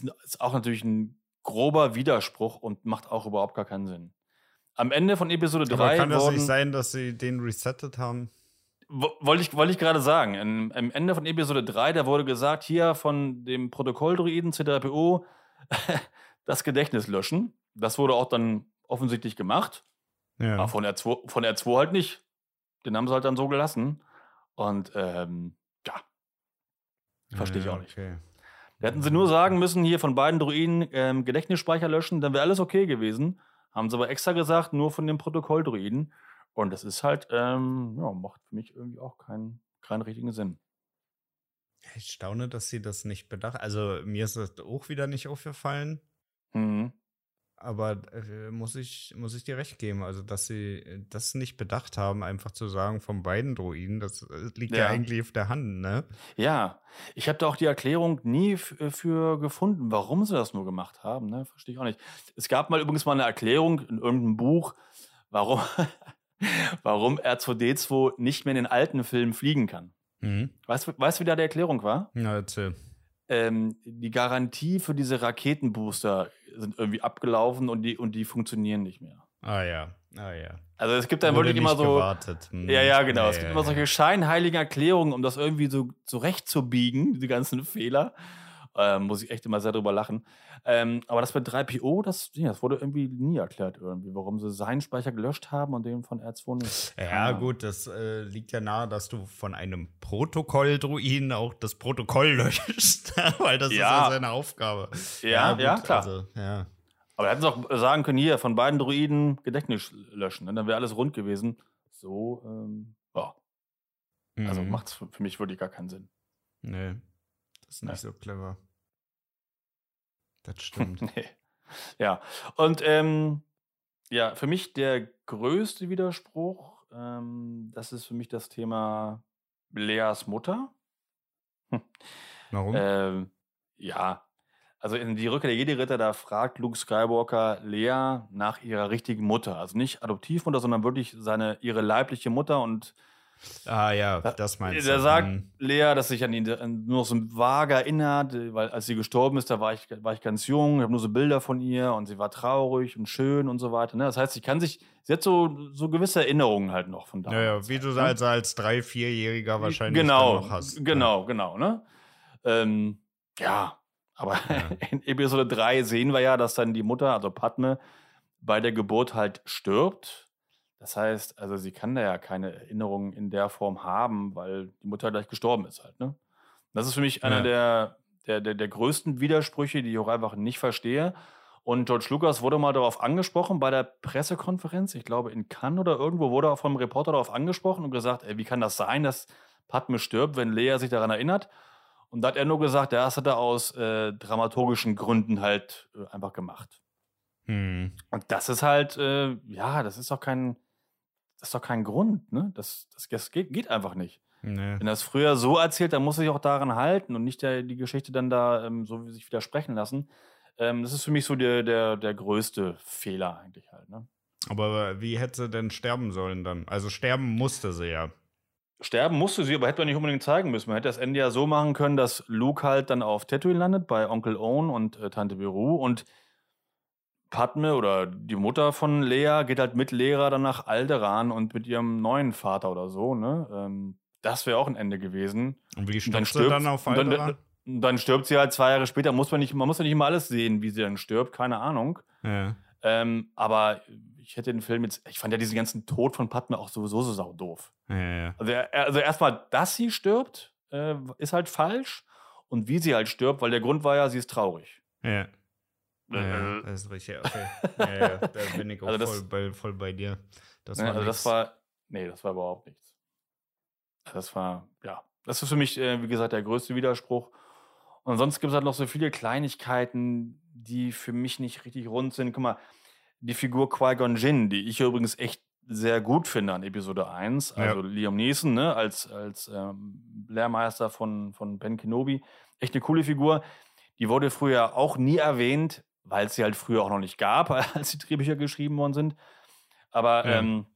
Das ist auch natürlich ein grober Widerspruch und macht auch überhaupt gar keinen Sinn. Am Ende von Episode 3 Aber kann das nicht sein, dass sie den resettet haben? Wo- Wollte ich, wollte ich gerade sagen. Am Ende von Episode 3, da wurde gesagt, hier von dem Protokolldruiden C3PO das Gedächtnis löschen. Das wurde auch dann offensichtlich gemacht. Ja. Aber von R2, von R2 halt nicht. Den haben sie halt dann so gelassen. Und ähm, ja, verstehe ich Ja, auch nicht. Okay. Hätten sie nur sagen müssen, hier von beiden Druiden ähm, Gedächtnisspeicher löschen, dann wäre alles okay gewesen. Haben sie aber extra gesagt, nur von dem Protokolldruiden. Und das ist halt, ähm, ja, macht für mich irgendwie auch keinen, keinen richtigen Sinn. Ich staune, dass sie das nicht bedacht. Also mir ist das auch wieder nicht aufgefallen. Mhm. Aber äh, muss, ich, muss ich dir recht geben, also dass sie äh, das nicht bedacht haben, einfach zu sagen, von beiden Droiden, das äh, liegt ja, Ja. eigentlich auf der Hand, ne? Ja, ich habe da auch die Erklärung nie äh, für gefunden, warum sie das nur gemacht haben. Ne? Verstehe ich auch nicht. Es gab mal übrigens mal eine Erklärung in irgendeinem Buch, warum, warum R2D2 nicht mehr in den alten Filmen fliegen kann. Mhm. Weißt du, weißt, wie da die Erklärung war? Ja, erzähl. Ähm, die Garantie für diese Raketenbooster sind irgendwie abgelaufen und die, und die funktionieren nicht mehr. Ah ja, ah ja. Also es gibt dann Wurde wirklich immer so. Gewartet. Hm. Ja, ja, genau. es Ja, gibt ja, immer solche ja. scheinheiligen Erklärungen, um das irgendwie so zurechtzubiegen, diese ganzen Fehler. Ähm, muss ich echt immer sehr drüber lachen. Ähm, aber das mit 3PO, das, ja, das wurde irgendwie nie erklärt, irgendwie, warum sie seinen Speicher gelöscht haben und den von R2 nicht. Ja, Ahnung. gut, das äh, liegt ja nahe, dass du von einem Protokolldruiden auch das Protokoll löschst, weil das ist Ja. ja seine Aufgabe. Ja, ja, klar. Also, ja. Aber hätten sie auch sagen können, hier, von beiden Druiden Gedächtnis löschen, ne? dann wäre alles rund gewesen. So, ähm, ja. Also Mhm. macht es für, mich wirklich gar keinen Sinn. Nee, ist nicht Ja. so clever. Das stimmt. nee. Ja. Und ähm, ja, für mich der größte Widerspruch, ähm, das ist für mich das Thema Leas Mutter. Warum? Ähm, ja, also in die Rückkehr der Jedi-Ritter, da fragt Luke Skywalker Lea nach ihrer richtigen Mutter. Also nicht Adoptivmutter, sondern wirklich seine, ihre leibliche Mutter. Und ah ja, da, das meinst der du. sagt Hm. Lea, dass sich an ihn nur noch so vage erinnert, weil als sie gestorben ist, da war ich, war ich ganz jung, ich habe nur so Bilder von ihr und sie war traurig und schön und so weiter. Ne? Das heißt, sie kann sich, sie hat so, so gewisse Erinnerungen halt noch von Ja, damals. ja, wie du ne? als, als drei-, vierjähriger wahrscheinlich genau, noch hast. ne? Genau, genau, ne? Ähm, ja, aber Ja. in Episode 3 sehen wir ja, dass dann die Mutter, also Padme, bei der Geburt halt stirbt. Das heißt, also sie kann da ja keine Erinnerungen in der Form haben, weil die Mutter gleich gestorben ist halt, ne? Das ist für mich einer Ja. der, der, der, der größten Widersprüche, die ich auch einfach nicht verstehe. Und George Lucas wurde mal darauf angesprochen bei der Pressekonferenz, ich glaube in Cannes oder irgendwo, wurde auch vom Reporter darauf angesprochen und gesagt, ey, wie kann das sein, dass Padme stirbt, wenn Lea sich daran erinnert? Und da hat er nur gesagt, ja, das hat er aus äh, dramaturgischen Gründen halt äh, einfach gemacht. Hm. Und das ist halt, äh, ja, das ist doch kein, das ist doch kein Grund, ne? Das, das, das geht, geht einfach nicht. Nee. Wenn er es früher so erzählt, dann muss er sich auch daran halten und nicht der, die Geschichte dann da ähm, so sich widersprechen lassen. Ähm, das ist für mich so der, der, der größte Fehler eigentlich halt. Ne? Aber wie hätte sie denn sterben sollen dann? Also sterben musste sie ja. Sterben musste sie, aber hätte man nicht unbedingt zeigen müssen. Man hätte das Ende ja so machen können, dass Luke halt dann auf Tatooine landet bei Onkel Owen und äh, Tante Beru und Padme oder die Mutter von Lea geht halt mit Lehrer dann nach Alderan und mit ihrem neuen Vater oder so. Ne? Ähm, das wäre auch ein Ende gewesen. Und wie Und dann stirbt sie dann auf Alderan? dann, dann stirbt sie halt zwei Jahre später. Muss man, nicht, man muss ja nicht immer alles sehen, wie sie dann stirbt. Keine Ahnung. Ja. Ähm, aber ich hätte den Film jetzt, ich fand ja diesen ganzen Tod von Padme auch sowieso so saudoof. Ja, ja. Also, also erstmal, dass sie stirbt, äh, ist halt falsch. Und wie sie halt stirbt, weil der Grund war ja, sie ist traurig. Ja. Ja, Äh, das ist richtig, okay. Ja, ja, da bin ich auch Also das- voll, bei, voll bei dir. Das war also das war, nee, das war überhaupt nichts. Das war, ja, das ist für mich, äh, wie gesagt, der größte Widerspruch. Und sonst gibt es halt noch so viele Kleinigkeiten, die für mich nicht richtig rund sind. Guck mal, die Figur Qui-Gon Jinn, die ich übrigens echt sehr gut finde an Episode 1, Ja. also Liam Neeson, ne, als, als ähm, Lehrmeister von, von Ben Kenobi, echt eine coole Figur. Die wurde früher auch nie erwähnt, weil es sie halt früher auch noch nicht gab, als die Drehbücher geschrieben worden sind. Aber Ja. ähm,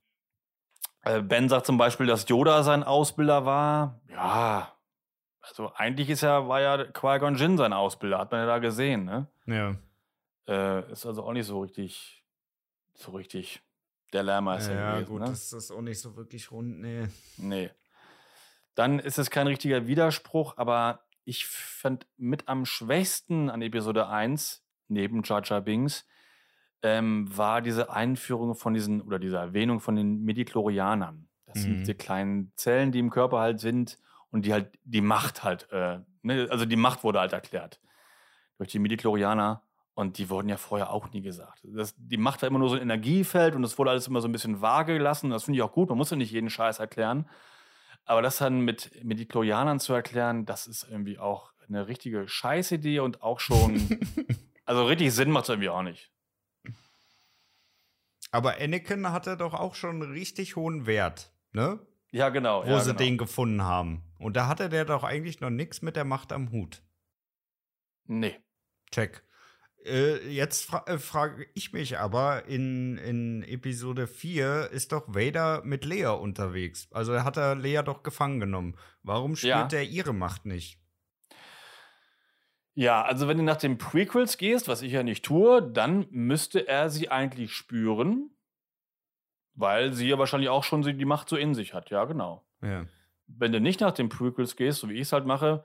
äh, Ben sagt zum Beispiel, dass Yoda sein Ausbilder war. Ja, also eigentlich ist ja, war ja Qui-Gon Jinn sein Ausbilder, hat man ja da gesehen, ne? Ja. Äh, ist also auch nicht so richtig, so richtig der Lehrmeister ja, gewesen, gut, ne? das ist auch nicht so wirklich rund, nee. Nee. Dann ist es kein richtiger Widerspruch, aber ich fand mit am schwächsten an Episode 1, neben Jar Jar Binks, ähm, war diese Einführung von diesen, oder diese Erwähnung von den Medichlorianern. Das Mhm. sind diese kleinen Zellen, die im Körper halt sind und die halt die Macht halt, äh, ne, also die Macht wurde halt erklärt durch die Medichlorianer. Und die wurden ja vorher auch nie gesagt. Das, die Macht war immer nur so ein Energiefeld und es wurde alles immer so ein bisschen vage gelassen. Das finde ich auch gut. Man muss ja nicht jeden Scheiß erklären. Aber das dann mit Medichlorianern zu erklären, das ist irgendwie auch eine richtige Scheißidee und auch schon, also richtig Sinn macht es irgendwie auch nicht. Aber Anakin hatte doch auch schon einen richtig hohen Wert, ne? Ja, genau. Wo ja, sie genau. den gefunden haben. Und da hatte der doch eigentlich noch nichts mit der Macht am Hut. Nee. Check. Äh, jetzt fra äh, frage ich mich aber, in, in Episode 4 ist doch Vader mit Leia unterwegs. Also hat er Leia doch gefangen genommen. Warum spürt Ja. er ihre Macht nicht? Ja, also wenn du nach den Prequels gehst, was ich ja nicht tue, dann müsste er sie eigentlich spüren, weil sie ja wahrscheinlich auch schon die Macht so in sich hat. Ja, genau. Ja. wenn du nicht nach den Prequels gehst, so wie ich es halt mache,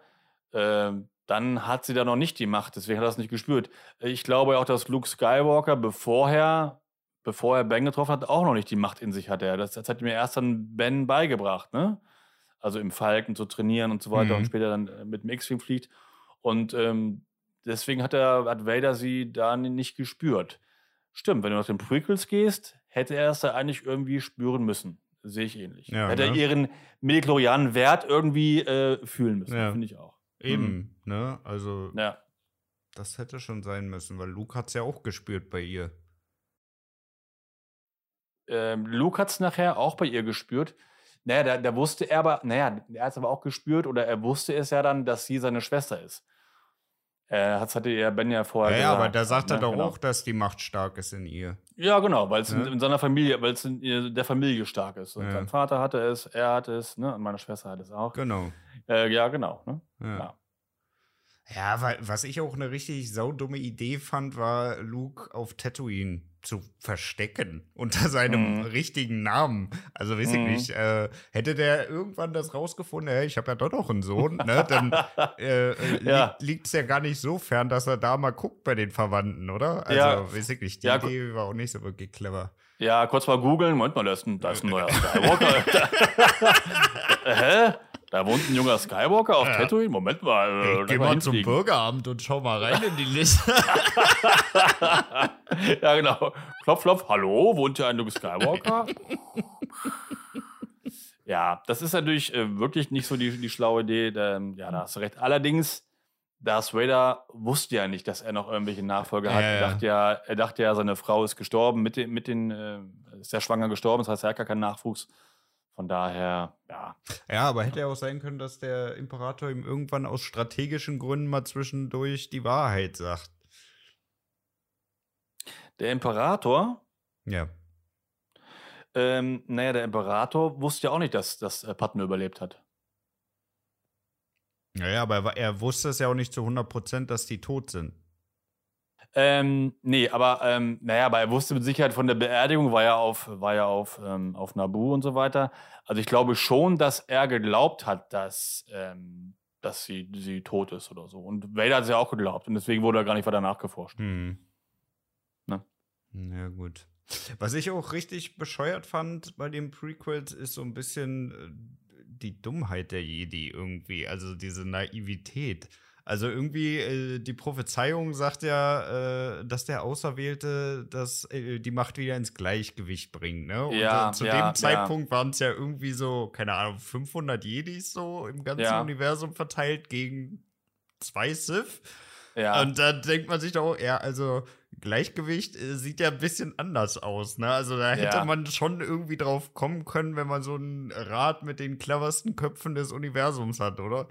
ähm, dann hat sie da noch nicht die Macht, deswegen hat er das nicht gespürt. Ich glaube auch, dass Luke Skywalker, bevor er, bevor er Ben getroffen hat, auch noch nicht die Macht in sich hatte. Das, das hat mir erst dann Ben beigebracht, ne? Also im Falken zu trainieren und so weiter Mhm. und später dann äh, mit dem X-Wing fliegt. Und ähm, deswegen hat, er, hat Vader sie da nicht gespürt. Stimmt, wenn du nach den Prequels gehst, hätte er es da eigentlich irgendwie spüren müssen. Sehe ich ähnlich. Ja, hätte er ne? ihren Medichlorianen-Wert irgendwie äh, fühlen müssen. Ja. Finde ich auch. Eben, ne? Also, Ja. das hätte schon sein müssen, weil Luke hat es ja auch gespürt bei ihr. Ähm, Luke hat es nachher auch bei ihr gespürt. Naja, da, da wusste er aber, naja, er hat es aber auch gespürt oder er wusste es ja dann, dass sie seine Schwester ist. Äh, das hatte ja Ben ja vorher Ja, gesagt. aber da sagt er ne? doch Genau. auch, dass die Macht stark ist in ihr. Ja, genau, weil es Ne? in, in seiner Familie, weil es in der Familie stark ist. Und Ja. sein Vater hatte es, er hatte es, ne? Und meine Schwester hat es auch. Genau. Äh, ja, genau. Ne? Ja. Ja. Ja, weil, was ich auch eine richtig saudumme Idee fand, war Luke auf Tatooine zu verstecken unter seinem Mhm. richtigen Namen. Also weiß ich Mhm. nicht, äh, hätte der irgendwann das rausgefunden, hey, ich habe ja doch noch einen Sohn, ne, dann äh, äh, Ja. liegt es ja gar nicht so fern, dass er da mal guckt bei den Verwandten, oder? Also Ja. weiß ich nicht, die Ja, Idee war auch nicht so wirklich clever. Ja, kurz mal googeln. Moment mal, da ist ein, da ist ein neuer Skywalker. Hä? Da wohnt ein junger Skywalker auf Ja. Tatooine? Moment mal. Äh, geh mal zum hinfliegen. Bürgeramt und schau mal rein in die Liste. ja, genau. Klopf, klopf. Hallo, wohnt hier ein Luke Skywalker? ja, das ist natürlich äh, wirklich nicht so die, die schlaue Idee. Ähm, ja, da hast du recht. Allerdings, Darth Vader wusste ja nicht, dass er noch irgendwelche Nachfolger hat. Ja, Er, dachte ja, er dachte ja, seine Frau ist gestorben, mit den, mit den äh, ist ja schwanger gestorben, das heißt, er hat gar keinen Nachwuchs. Von daher, ja. Ja, aber hätte ja auch sein können, dass der Imperator ihm irgendwann aus strategischen Gründen mal zwischendurch die Wahrheit sagt. Der Imperator, Ja. ähm, naja, der Imperator wusste ja auch nicht, dass, dass äh, Padme überlebt hat. Naja, aber er, er wusste es ja auch nicht zu 100 Prozent, dass die tot sind. Ähm, nee, aber ähm, naja, aber er wusste mit Sicherheit von der Beerdigung, war ja auf, war ja auf, ähm, auf Nabu und so weiter. Also ich glaube schon, dass er geglaubt hat, dass, ähm, dass sie, sie tot ist oder so. Und Vader hat es ja auch geglaubt und deswegen wurde er gar nicht weiter nachgeforscht. Hm. Ne? Ja, gut. Was ich auch richtig bescheuert fand bei den Prequels, ist so ein bisschen äh, die Dummheit der Jedi irgendwie, also diese Naivität. Also irgendwie, äh, die Prophezeiung sagt ja, äh, dass der Auserwählte das, äh, die Macht wieder ins Gleichgewicht bringt. Ne? Und Ja, äh, zu ja, dem Zeitpunkt waren es ja irgendwie so, keine Ahnung, 500 Jedis so im ganzen Ja. Universum verteilt gegen zwei Sith. Ja, Und dann denkt man sich doch, ja, also Gleichgewicht äh, sieht ja ein bisschen anders aus, ne? Also da hätte Ja. man schon irgendwie drauf kommen können, wenn man so ein Rad mit den cleversten Köpfen des Universums hat, oder?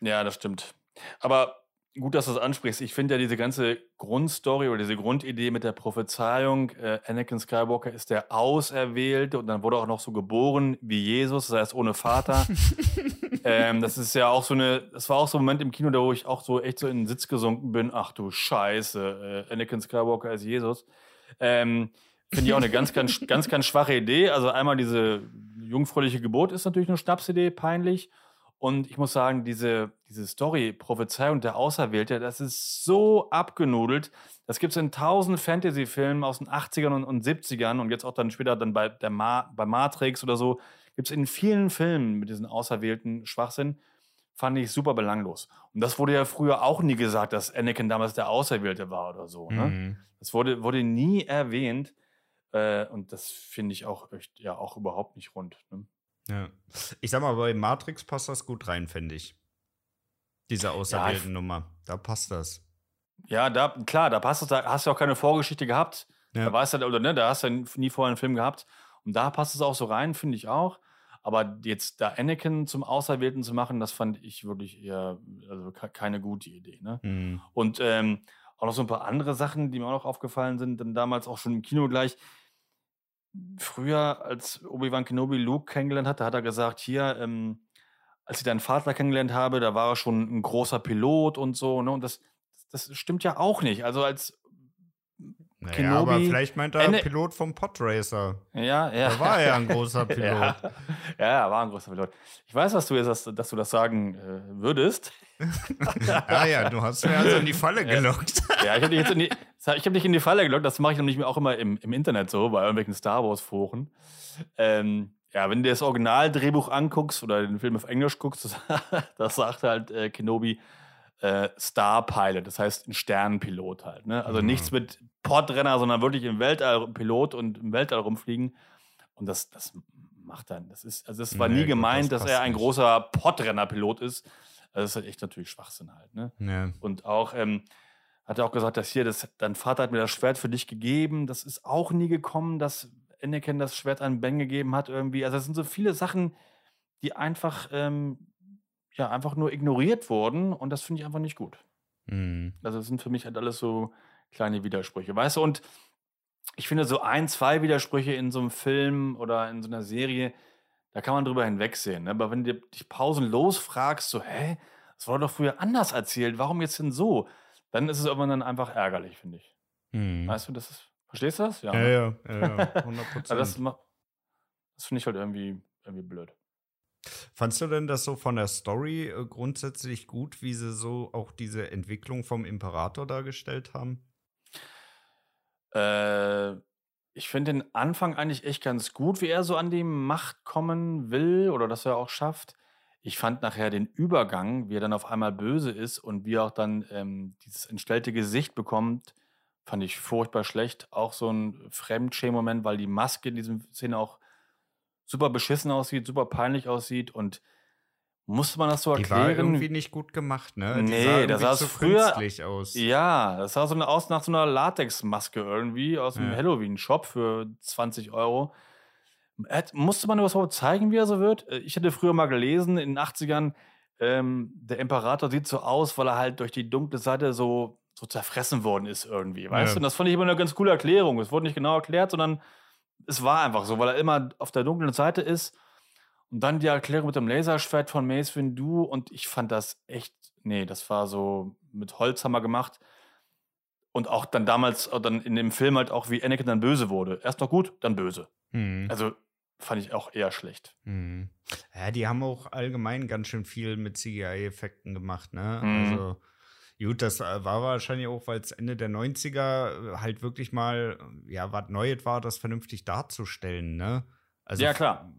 ja, das stimmt. Aber gut, dass du das ansprichst. Ich finde ja diese ganze Grundstory oder diese Grundidee mit der Prophezeiung, äh, Anakin Skywalker ist der Auserwählte und dann wurde auch noch so geboren wie Jesus, das heißt ohne Vater. ähm, das ist ja auch so eine, das war auch so ein Moment im Kino, da wo ich auch so echt so in den Sitz gesunken bin. Ach du Scheiße, äh, Anakin Skywalker ist Jesus. Ähm, Finde ich auch eine ganz, ganz, ganz, ganz schwache Idee. Also einmal diese jungfräuliche Geburt ist natürlich eine Schnapsidee, peinlich. Und ich muss sagen, diese, diese Story, Prophezeiung der Auserwählte, das ist so abgenudelt. Das gibt es in tausend Fantasy-Filmen aus den 80ern und, und 70ern und jetzt auch dann später dann bei, der Ma bei Matrix oder so. Gibt es in vielen Filmen mit diesen auserwählten Schwachsinn. Fand ich super belanglos. Und das wurde ja früher auch nie gesagt, dass Anakin damals der Auserwählte war oder so. Ne? Mhm. Das wurde, wurde nie erwähnt. Äh, und das finde ich auch echt, ja auch überhaupt nicht rund. Ne? Ja. Ich sag mal, bei Matrix passt das gut rein, finde ich. Diese auserwählten Nummer. Da passt das. Ja, da, klar, da passt es, da hast du auch keine Vorgeschichte gehabt. Ja. Da weißt du, oder ne, da hast du nie vorher einen Film gehabt. Und da passt es auch so rein, finde ich auch. Aber jetzt da Anakin zum Auserwählten zu machen, das fand ich wirklich eher, also ke- keine gute Idee. Ne? Mhm. Und ähm, auch noch so ein paar andere Sachen, die mir auch noch aufgefallen sind, dann damals auch schon im Kino gleich. Früher, als Obi-Wan Kenobi Luke kennengelernt hat, da hat er gesagt, hier, ähm, als ich deinen Vater kennengelernt habe, da war er schon ein großer Pilot und so, ne? Und das, das stimmt ja auch nicht. Also als Naja, Kenobi- aber vielleicht meint er Ende- Pilot vom Podracer. ja, ja. Da war er ja ein großer Pilot. Ja, ja, ja, war ein großer Pilot. Ich weiß, was du jetzt, dass, dass du das sagen äh, würdest. ah ja, du hast mir also in die Falle gelockt. Ja, ich habe dich jetzt in die, ich hab dich in die Falle gelockt. Das mache ich nämlich auch immer im, im Internet so, bei irgendwelchen Star Wars-Foren. Ähm, ja, wenn du das Originaldrehbuch anguckst oder den Film auf Englisch guckst, das sagt halt äh, Kenobi äh, Star Pilot, das heißt ein Sternenpilot halt. Ne? Also Mhm. nichts mit Podrenner, sondern wirklich im Weltall Pilot und im Weltall rumfliegen. Und das, das macht dann, das ist, also es war Nee, nie gemeint, das dass er ein nicht. großer Podrenner-Pilot ist. Also das ist halt echt natürlich Schwachsinn halt. Ne? Ja. Und auch, ähm, Hat er auch gesagt, dass hier, das, dein Vater hat mir das Schwert für dich gegeben. Das ist auch nie gekommen, dass Anakin das Schwert an Ben gegeben hat irgendwie. Also es sind so viele Sachen, die einfach, ähm, ja, einfach nur ignoriert wurden und das finde ich einfach nicht gut. Mhm. Also das sind für mich halt alles so kleine Widersprüche, weißt du? Und ich finde so ein, zwei Widersprüche in so einem Film oder in so einer Serie, da kann man drüber hinwegsehen. Ne? Aber wenn du dich pausenlos fragst, so, hä, das wurde doch früher anders erzählt, warum jetzt denn so? Dann ist es irgendwann dann einfach ärgerlich, finde ich. Mhm. Weißt du, das ist, verstehst du das? Ja, ne? ja, ja, ja, 100 Also das das finde ich halt irgendwie, irgendwie blöd. Fandst du denn das so von der Story äh, grundsätzlich gut, wie sie so auch diese Entwicklung vom Imperator dargestellt haben? Äh, ich finde den Anfang eigentlich echt ganz gut, wie er so an die Macht kommen will oder dass er auch schafft. Ich fand nachher den Übergang, wie er dann auf einmal böse ist und wie er auch dann ähm, dieses entstellte Gesicht bekommt, fand ich furchtbar schlecht. Auch so ein Fremdschämen-Moment, weil die Maske in diesem Szene auch super beschissen aussieht, super peinlich aussieht und musste man das so Die war erklären? irgendwie nicht gut gemacht, ne? Die Nee, sah das sah zu früher- aus. Ja, das sah so eine, aus nach so einer Latexmaske irgendwie aus einem Ja. Halloween-Shop für 20 Euro. Hat, musste man überhaupt zeigen, wie er so wird? Äh, Ich hatte früher mal gelesen, in den 80ern, ähm, der Imperator sieht so aus, weil er halt durch die dunkle Seite so, so zerfressen worden ist irgendwie, weißt Ja. du? Und das fand ich immer eine ganz coole Erklärung. Es wurde nicht genau erklärt, sondern es war einfach so, weil er immer auf der dunklen Seite ist. Und dann die Erklärung mit dem Laserschwert von Mace Windu und ich fand das echt, nee, das war so mit Holzhammer gemacht. Und auch dann damals, äh, dann in dem Film halt auch, wie Anakin dann böse wurde. Erst noch gut, dann böse. Mhm. Also fand ich auch eher schlecht. Mhm. Ja, die haben auch allgemein ganz schön viel mit CGI-Effekten gemacht, ne? Mhm. Also, gut, das äh, war wahrscheinlich auch, weil es Ende der 90er äh, halt wirklich mal, äh, ja, was Neues war, das vernünftig darzustellen, ne? Also, Ja, klar.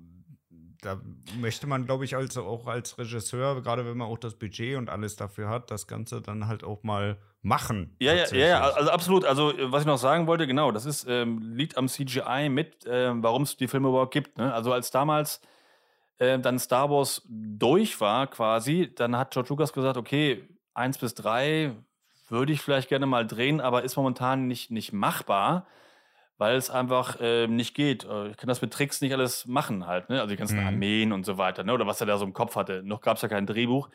Da möchte man, glaube ich, also auch als Regisseur, gerade wenn man auch das Budget und alles dafür hat, das Ganze dann halt auch mal machen. Ja, ja, ja, also absolut. Also, was ich noch sagen wollte, genau, das ist, ähm, liegt am CGI mit, ähm, warum es die Filme überhaupt gibt. Ne? Also, als damals äh, dann Star Wars durch war, quasi, dann hat George Lucas gesagt: Okay, eins bis drei würde ich vielleicht gerne mal drehen, aber ist momentan nicht, nicht machbar, weil es einfach äh, nicht geht. Äh, Ich kann das mit Tricks nicht alles machen, halt, ne? Also, die ganzen Mhm. Armeen und so weiter, ne? Oder was er da so im Kopf hatte. Noch gab es ja kein Drehbuch.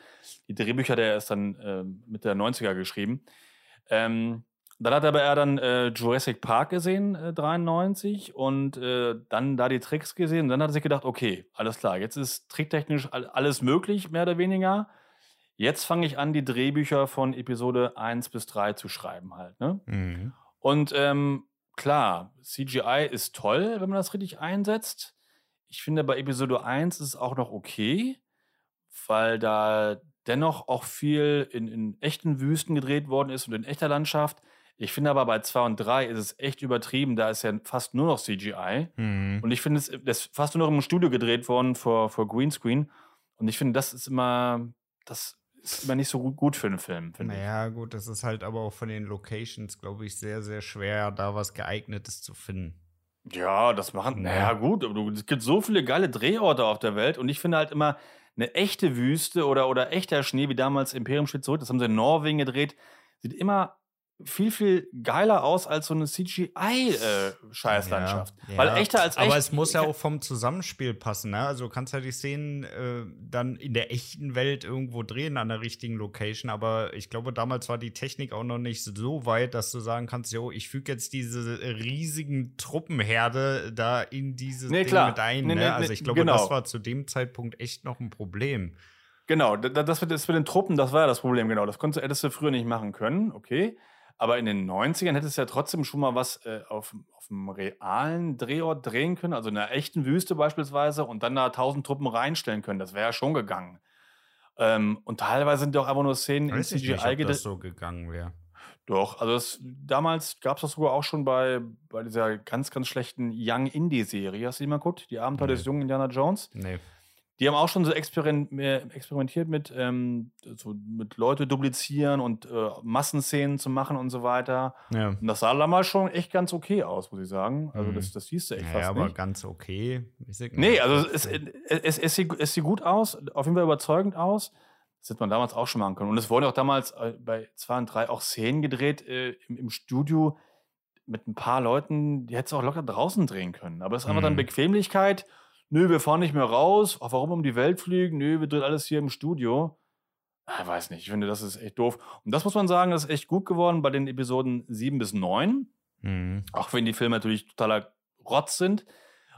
Die Drehbücher, der ist dann äh, Mitte der 90er geschrieben. Ähm, dann hat aber er dann äh, Jurassic Park gesehen, äh, 93, und äh, dann da die Tricks gesehen. Und dann hat er sich gedacht, okay, alles klar, jetzt ist tricktechnisch all- alles möglich, mehr oder weniger. Jetzt fange ich an, die Drehbücher von Episode 1 bis 3 zu schreiben halt. Ne? Mhm. Und ähm, klar, CGI ist toll, wenn man das richtig einsetzt. Ich finde, bei Episode 1 ist es auch noch okay, weil da dennoch auch viel in, in echten Wüsten gedreht worden ist und in echter Landschaft. Ich finde aber bei 2 und 3 ist es echt übertrieben, da ist ja fast nur noch CGI. Mhm. Und ich finde, es das ist fast nur noch im Studio gedreht worden vor, vor Greenscreen. Und ich finde, das ist immer, das ist immer nicht so gut, gut für einen Film, finde ich. Naja, gut, das ist halt aber auch von den Locations, glaube ich, sehr, sehr schwer, da was Geeignetes zu finden. Ja, das machen. Ja. Naja, gut, aber du, es gibt so viele geile Drehorte auf der Welt und ich finde halt immer eine echte Wüste oder, oder echter Schnee, wie damals Imperium steht zurück, das haben sie in Norwegen gedreht, sieht immer viel, viel geiler aus als so eine CGI-Scheißlandschaft. Ja, Weil ja. echter als echt. Aber es muss ja auch vom Zusammenspiel passen, ne? Also du kannst ja die Szenen äh, dann in der echten Welt irgendwo drehen an der richtigen Location, aber ich glaube, damals war die Technik auch noch nicht so weit, dass du sagen kannst, jo, ich füge jetzt diese riesigen Truppenherde da in dieses Nee, Ding klar. mit ein. Nee, ne? nee, also ich glaube, genau. das war zu dem Zeitpunkt echt noch ein Problem. Genau, da- da- das mit, das mit den Truppen, das war ja das Problem, genau. Das konntest, hättest du früher nicht machen können, okay. Aber in den 90ern hättest du ja trotzdem schon mal was äh, auf, auf einem realen Drehort drehen können, also in einer echten Wüste beispielsweise, und dann da tausend Truppen reinstellen können. Das wäre ja schon gegangen. Ähm, und teilweise sind doch einfach nur Szenen in Weiß ich nicht, CGI ob das so gegangen wäre. Doch, also das, damals gab es das sogar auch schon bei, bei dieser ganz, ganz schlechten Young Indie-Serie. Hast du die mal geguckt? Die Abenteuer Nee. des jungen Indiana Jones. Nee. Die haben auch schon so äh, experimentiert mit, ähm, so mit Leute duplizieren und äh, Massenszenen zu machen und so weiter. Ja. Und das sah damals schon echt ganz okay aus, muss ich sagen. Also Mhm. das, das siehst du echt Naja, fast aber nicht. ganz okay. Nee, also das es, es, es, sieht, es sieht gut aus, auf jeden Fall überzeugend aus. Das hätte man damals auch schon machen können. Und es wurden auch damals äh, bei 2 und 3 auch Szenen gedreht äh, im, im Studio mit ein paar Leuten, die hättest du auch locker draußen drehen können. Aber es ist einfach dann Mhm. Bequemlichkeit. Nö, wir fahren nicht mehr raus. Ach, warum um die Welt fliegen? Nö, wir drehen alles hier im Studio. Ich weiß nicht, ich finde, das ist echt doof. Und das muss man sagen, das ist echt gut geworden bei den Episoden 7 bis 9. Mhm. Auch wenn die Filme natürlich totaler Rotz sind.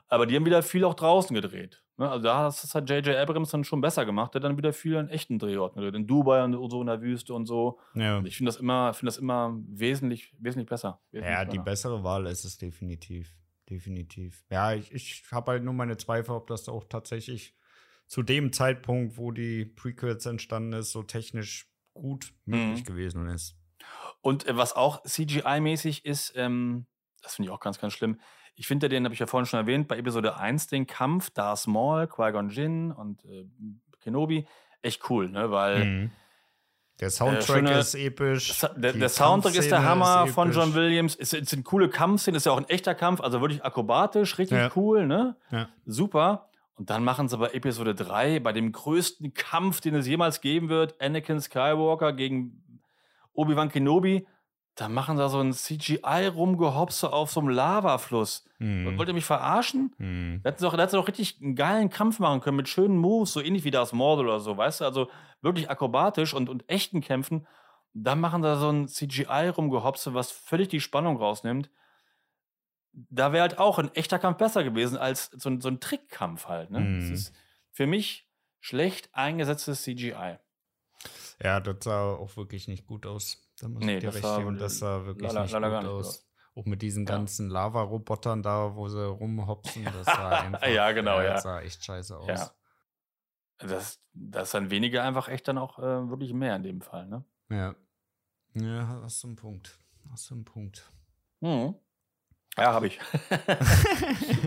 Aber die haben wieder viel auch draußen gedreht. Ne? Also da hat- das hat J.J. Abrams dann schon besser gemacht. Der hat dann wieder viel an echten Drehorten gedreht. In Dubai und so in der Wüste und so. Ja. Und ich finde das immer, finde das immer wesentlich, wesentlich besser. Wesentlich Ja, die besser. bessere Wahl ist es definitiv. Definitiv. Ja, ich, ich habe halt nur meine Zweifel, ob das auch tatsächlich zu dem Zeitpunkt, wo die Prequels entstanden ist, so technisch gut möglich Mhm. gewesen ist. Und äh, was auch CGI-mäßig ist, ähm, das finde ich auch ganz, ganz schlimm. Ich finde den, habe ich ja vorhin schon erwähnt, bei Episode 1 den Kampf Darth Maul, Qui-Gon Jinn und äh, Kenobi, echt cool, ne? Weil Mhm. Der Soundtrack schöne- ist episch. Der, der Soundtrack ist der Hammer ist von. John Williams. Es, es sind coole Kampfszenen, ist ja auch ein echter Kampf, also wirklich akrobatisch, richtig Ja. cool, ne? Ja. Super. Und dann machen sie bei Episode 3, bei dem größten Kampf, den es jemals geben wird, Anakin Skywalker gegen Obi-Wan Kenobi, da machen sie so ein CGI-Rumgehopse auf so einem Lavafluss. Mhm. Wollt ihr mich verarschen? Mhm. Da hätten sie doch, da sie doch richtig einen geilen Kampf machen können mit schönen Moves, so ähnlich wie das Mord oder so, weißt du? Also wirklich akrobatisch und, und echten Kämpfen. Dann machen sie so ein CGI-Rumgehopse, was völlig die Spannung rausnimmt. Da wäre halt auch ein echter Kampf besser gewesen als so ein, so ein Trickkampf halt. Ne? Das Mhm. ist für mich schlecht eingesetztes CGI. Ja, das sah auch wirklich nicht gut aus. Da muss Nee, ich dir das recht geben. Das sah wirklich leider- nicht leider gut nicht aus. aus. Auch mit diesen Ja. ganzen Lava-Robotern da, wo sie rumhopsen, das sah einfach. Ja, genau, ja. Das sah echt scheiße aus. Ja. Das, das ist dann weniger einfach echt dann auch äh, wirklich mehr in dem Fall. Ne? Ja. Ja, hast du einen Punkt. Hast du einen Punkt. Mhm. Ja, habe ich.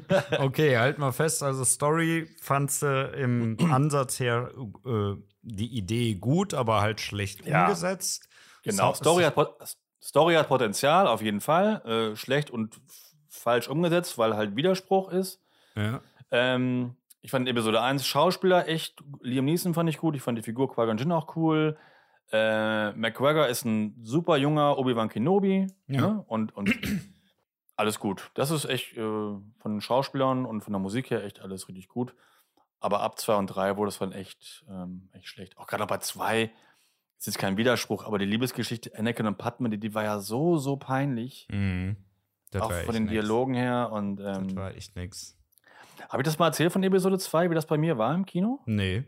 Okay, halt mal fest. Also, Story fandst du im Ansatz her äh, die Idee gut, aber halt schlecht Ja. umgesetzt. Genau, Story hat, Story hat Potenzial, auf jeden Fall. Äh, schlecht und falsch umgesetzt, weil halt Widerspruch ist. Ja. Ähm, ich fand Episode 1 Schauspieler echt, Liam Neeson fand ich gut, ich fand die Figur Qui-Gon Jinn auch cool. Äh, McGregor ist ein super junger Obi-Wan Kenobi. Ja. Ne? Und, und alles gut. Das ist echt äh, von den Schauspielern und von der Musik her echt alles richtig gut. Aber ab 2 und 3 wurde es dann echt, ähm, echt schlecht. Auch gerade bei 2 ist jetzt kein Widerspruch, aber die Liebesgeschichte Anakin und Padme, die, die war ja so, so peinlich. Mhm. Das auch von den nix. Dialogen her. Und Das ähm, war echt nix. habe ich das mal erzählt von Episode 2, wie das bei mir war im Kino? Nee.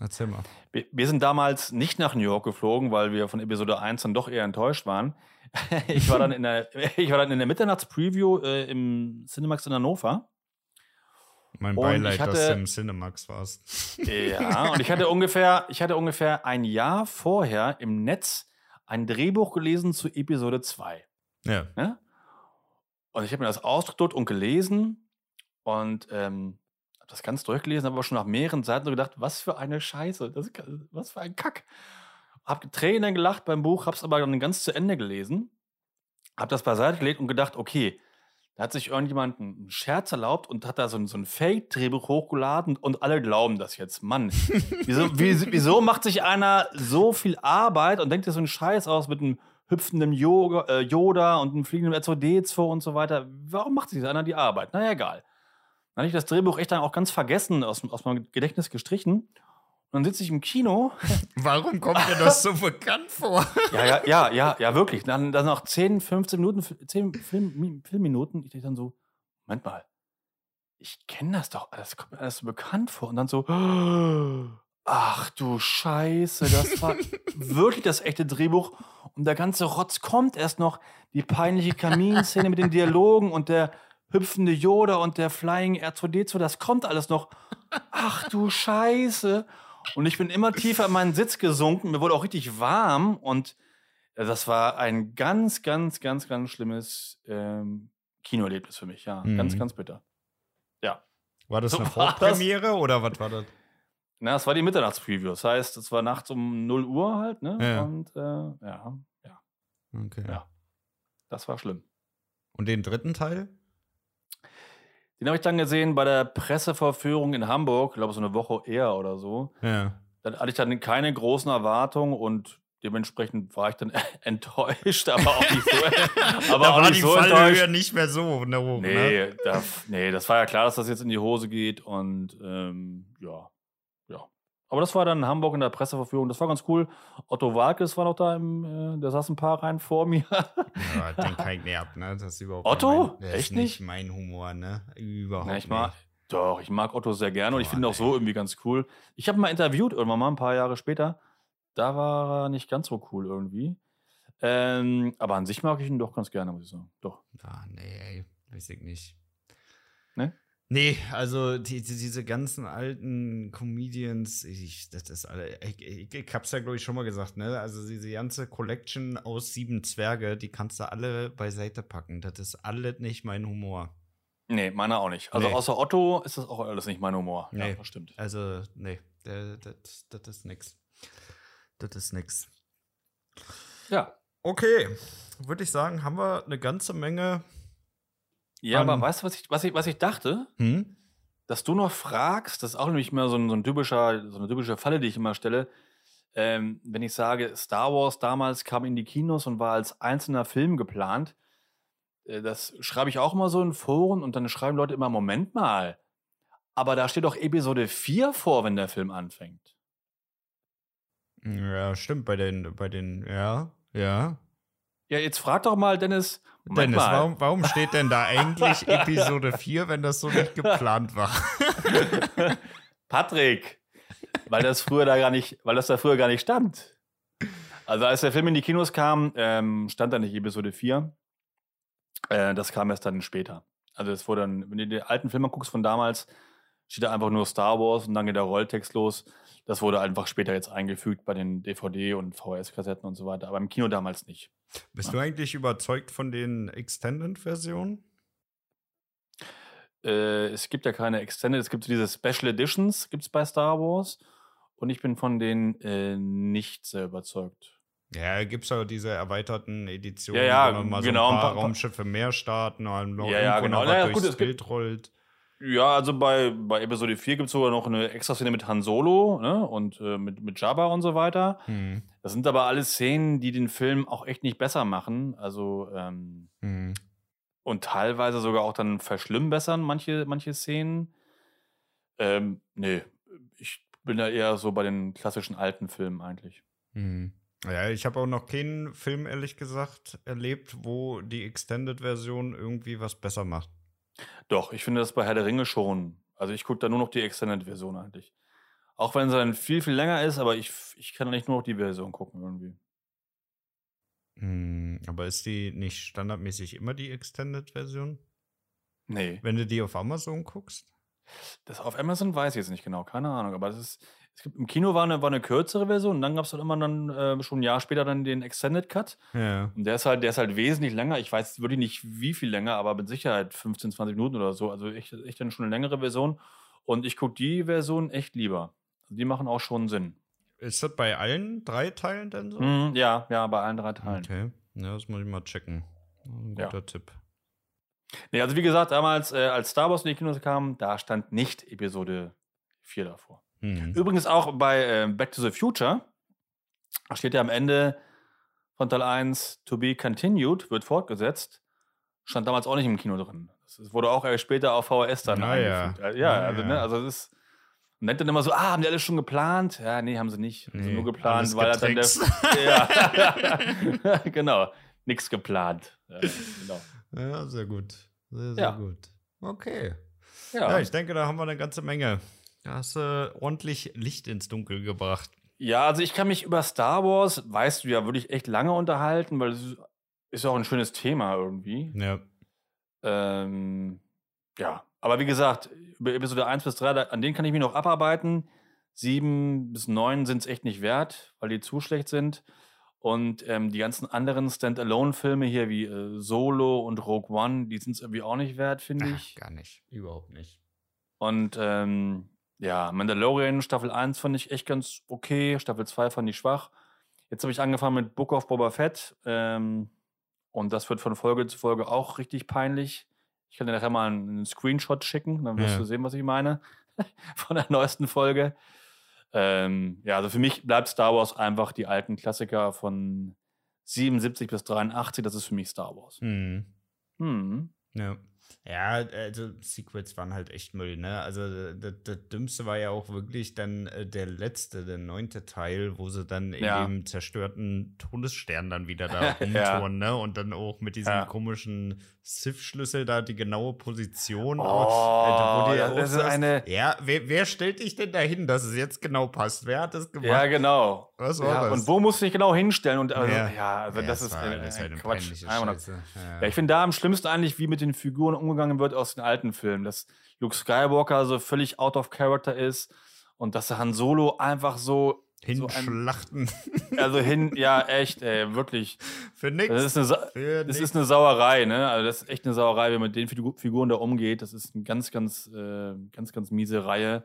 Erzähl mal. Wir, wir sind damals nicht nach New York geflogen, weil wir von Episode 1 dann doch eher enttäuscht waren. ich, war dann in der, ich war dann in der Mitternachts-Preview äh, im Cinemax in Hannover. Mein Und Beileid, ich dass hatte- du im Cinemax warst. Ja, und ich hatte ungefähr, ich hatte ungefähr ein Jahr vorher im Netz ein Drehbuch gelesen zu Episode 2. Ja. Ne? Und ich habe mir das ausgedruckt und gelesen und ähm, habe das ganz durchgelesen, habe aber schon nach mehreren Seiten so gedacht, was für eine Scheiße, das was für ein Kack. Hab Tränen gelacht beim Buch, hab's aber dann ganz zu Ende gelesen, hab das beiseite gelegt und gedacht, okay, da hat sich irgendjemand einen Scherz erlaubt und hat da so ein, so ein Fake-Drehbuch hochgeladen und alle glauben das jetzt. Mann, wieso, wieso, macht sich einer so viel Arbeit und denkt dir so einen Scheiß aus mit einem hüpfenden Yoga, äh, Yoda und einem fliegenden R2D2 und so weiter? Warum macht sich einer die Arbeit? Na ja, egal. Dann habe ich das Drehbuch echt dann auch ganz vergessen, aus, aus meinem Gedächtnis gestrichen. Dann sitze ich im Kino Warum kommt dir das so bekannt vor? ja, ja, ja, ja, ja, wirklich. Dann, dann nach 10, 15 Minuten, 10 Film, Filmminuten, ich dachte dann so, Moment mal, ich kenne das doch, das kommt mir alles so bekannt vor. Und dann so, ach du Scheiße, das war wirklich das echte Drehbuch. Und der ganze Rotz kommt erst noch. Die peinliche Kaminszene mit den Dialogen und der hüpfende Yoda und der Flying R2D2, das kommt alles noch. Ach du Scheiße. Und ich bin immer tiefer in meinen Sitz gesunken. Mir wurde auch richtig warm. Und äh, das war ein ganz, ganz, ganz, ganz schlimmes ähm, Kinoerlebnis für mich. Ja, Mhm. ganz, ganz bitter. Ja. War das So eine. Vorpremiere oder was war das? Na, es war die Mitternachtspreview. Das heißt, es war nachts um 0 Uhr halt. Ne? Ja. Und äh, ja, ja, Okay. Ja. das war schlimm. Und den dritten Teil? Den habe ich dann gesehen bei der Pressevorführung in Hamburg. Ich glaube, so eine Woche eher oder so. Ja. Dann hatte ich dann keine großen Erwartungen und dementsprechend war ich dann enttäuscht, aber auch nicht so, aber da auch war nicht die so Fallhöhe nicht mehr so ne, hoch, ne? Nee, da, nee, das war ja klar, dass das jetzt in die Hose geht und ähm, ja. Aber das war dann in Hamburg in der Presseverführung, das war ganz cool. Otto Walkes war noch da, im, äh, der saß ein paar Reihen vor mir. Ja, ich nicht ab, ne? Das ist überhaupt Otto? Mein, das Echt ist nicht mein Humor, ne? Überhaupt Na, ich mag, nicht. doch, ich mag Otto sehr gerne und ich Boah, finde ihn auch so irgendwie ganz cool. Ich habe ihn mal interviewt, irgendwann mal ein paar Jahre später. Da war er nicht ganz so cool irgendwie. Ähm, aber an sich mag ich ihn doch ganz gerne, muss ich sagen. Doch. Ah, nee, ey, weiß ich nicht. Ne? Nee, also die, die, diese ganzen alten Comedians, ich, das ist alle, ich, ich, ich hab's ja, glaube ich, schon mal gesagt, ne? Also diese ganze Collection aus sieben Zwerge, die kannst du alle beiseite packen. Das ist alles nicht mein Humor. Nee, meiner auch nicht. Also Nee. außer Otto ist das auch alles nicht mein Humor. Nee. Ja, das stimmt. Also, nee, das, das ist nix. Das ist nix. Ja. Okay, würde ich sagen, haben wir eine ganze Menge. Ja, Ähm, aber weißt du, was ich, was ich, was ich dachte? Hm? Dass du noch fragst, das ist auch nämlich mehr so ein, so ein typischer, so eine typische Falle, die ich immer stelle. Ähm, wenn ich sage, Star Wars damals kam in die Kinos und war als einzelner Film geplant, äh, das schreibe ich auch immer so in Foren und dann schreiben Leute immer, Moment mal, aber da steht doch Episode 4 vor, wenn der Film anfängt. Ja, stimmt, bei den, bei den, ja, ja. Ja, jetzt frag doch mal, Dennis, Moment Dennis, mal. warum, warum steht denn da eigentlich Episode 4, wenn das so nicht geplant war? Patrick, weil das früher da gar nicht, weil das da früher gar nicht stand. Also als der Film in die Kinos kam, ähm, stand da nicht Episode 4. Äh, das kam erst dann später. Also es wurde dann, wenn du die alten Filme guckst von damals, steht da einfach nur Star Wars und dann geht der Rolltext los. Das wurde einfach später jetzt eingefügt bei den DVD und VHS-Kassetten und so weiter, aber im Kino damals nicht. Bist du eigentlich überzeugt von den Extended-Versionen? Äh, es gibt ja keine Extended, es gibt so diese Special Editions, gibt es bei Star Wars. Und ich bin von denen äh, nicht sehr überzeugt. Ja, gibt's ja diese erweiterten Editionen, Ja, ja, wo noch mal genau, so ein ein paar paar- paar- Raumschiffe mehr starten und Ja, ja, genau. noch Ja, ja, durchs gut, es gibt- Bild rollt. Ja, also bei, bei Episode 4 gibt es sogar noch eine extra Szene mit Han Solo ne? und äh, mit, mit Jabba und so weiter. Hm. Das sind aber alles Szenen, die den Film auch echt nicht besser machen. Also, ähm, Hm. und teilweise sogar auch dann verschlimmbessern, manche, manche Szenen. Ähm, nee, ich bin da eher so bei den klassischen alten Filmen eigentlich. Hm. Ja, ich habe auch noch keinen Film, ehrlich gesagt, erlebt, wo die Extended-Version irgendwie was besser macht. Doch, ich finde das bei Herr der Ringe schon. Also ich gucke da nur noch die Extended-Version eigentlich. Auch wenn sie dann viel, viel länger ist, aber ich, ich kann da nicht nur noch die Version gucken irgendwie. Hm, aber ist die nicht standardmäßig immer die Extended-Version? Nee. Wenn du die auf Amazon guckst? Das auf Amazon weiß ich jetzt nicht genau, keine Ahnung. Aber das ist, es gibt, im Kino war eine, war eine kürzere Version und dann gab es dann immer dann äh, schon ein Jahr später dann den Extended Cut. Ja. Und der ist halt, der ist halt wesentlich länger. Ich weiß wirklich nicht, wie viel länger, aber mit Sicherheit 15, 20 Minuten oder so. Also echt, echt dann schon eine längere Version. Und ich gucke die Version echt lieber. Also die machen auch schon Sinn. Ist das bei allen drei Teilen denn so? Mhm, ja, ja, bei allen drei Teilen. Okay. Ja, das muss ich mal checken. Ein Ja. guter Tipp. Nee, also wie gesagt, damals, äh, als Star Wars in die Kinos kam, da stand nicht Episode 4 davor. Hm. Übrigens auch bei äh, Back to the Future, steht ja am Ende von Teil 1, to be continued, wird fortgesetzt. Stand damals auch nicht im Kino drin. Das wurde auch erst später auf VHS dann Ah, ja. eingefügt. Ja, Ah, also, ne, also das ist. Man nennt dann immer so, ah, haben die alles schon geplant? Ja, nee, haben sie nicht. Haben sie Nee, nur geplant, weil er dann der. ja, genau. Nichts geplant. Ja, genau. Ja, sehr gut. Sehr, sehr Ja. gut. Okay. Ja. Ja. ich denke, da haben wir eine ganze Menge. Da hast du ordentlich Licht ins Dunkel gebracht. Ja, also ich kann mich über Star Wars, weißt du ja, wirklich echt lange unterhalten, weil es ist- auch ein schönes Thema irgendwie. Ja. Ähm, ja, aber wie gesagt, über Episode 1 bis 3, da, an denen kann ich mich noch abarbeiten. 7 bis 9 sind es echt nicht wert, weil die zu schlecht sind. Und ähm, die ganzen anderen Standalone-Filme hier wie äh, Solo und Rogue One, die sind es irgendwie auch nicht wert, finde ich. gar nicht. Überhaupt nicht. Und ähm, ja, Mandalorian Staffel 1 fand ich echt ganz okay, Staffel 2 fand ich schwach. Jetzt habe ich angefangen mit Book of Boba Fett ähm, und das wird von Folge zu Folge auch richtig peinlich. Ich kann dir nachher mal einen, einen Screenshot schicken, dann wirst Ja. du sehen, was ich meine von der neuesten Folge. Ähm, ja, also für mich bleibt Star Wars einfach die alten Klassiker von 77 bis 83. Das ist für mich Star Wars. Mhm. Hm. Ja. Ja, also Sequels waren halt echt Müll, ne? Also das, das Dümmste war ja auch wirklich dann äh, der letzte, der neunte Teil, wo sie dann in Ja. dem zerstörten Todesstern dann wieder da Ja. rumtouren, ne? Und dann auch mit diesem Ja. komischen Sith-Schlüssel da die genaue Position. Oh, Alter, wo du ja das ist sagst, eine- Ja, wer, wer stellt dich denn dahin, dass es jetzt genau passt? Wer hat das gemacht? Ja, genau. Was war Ja, das? und wo musst du dich genau hinstellen? Und also, Ja. ja, also Ja, das ist war äh, alles ein eine Quatsch. Ja, ich finde da am schlimmsten eigentlich, wie mit den Figuren umgegangen wird aus den alten Filmen. Dass Luke Skywalker so völlig out of character ist und dass Han Solo einfach so, so ein, Hinschlachten. also hin, ja, echt, ey, wirklich. Für nix. Das ist eine, Sa Für das nix. ist eine Sauerei, ne? Also das ist echt eine Sauerei, wenn man mit den Figu Figuren da umgeht. Das ist eine ganz, ganz, äh, ganz, ganz miese Reihe.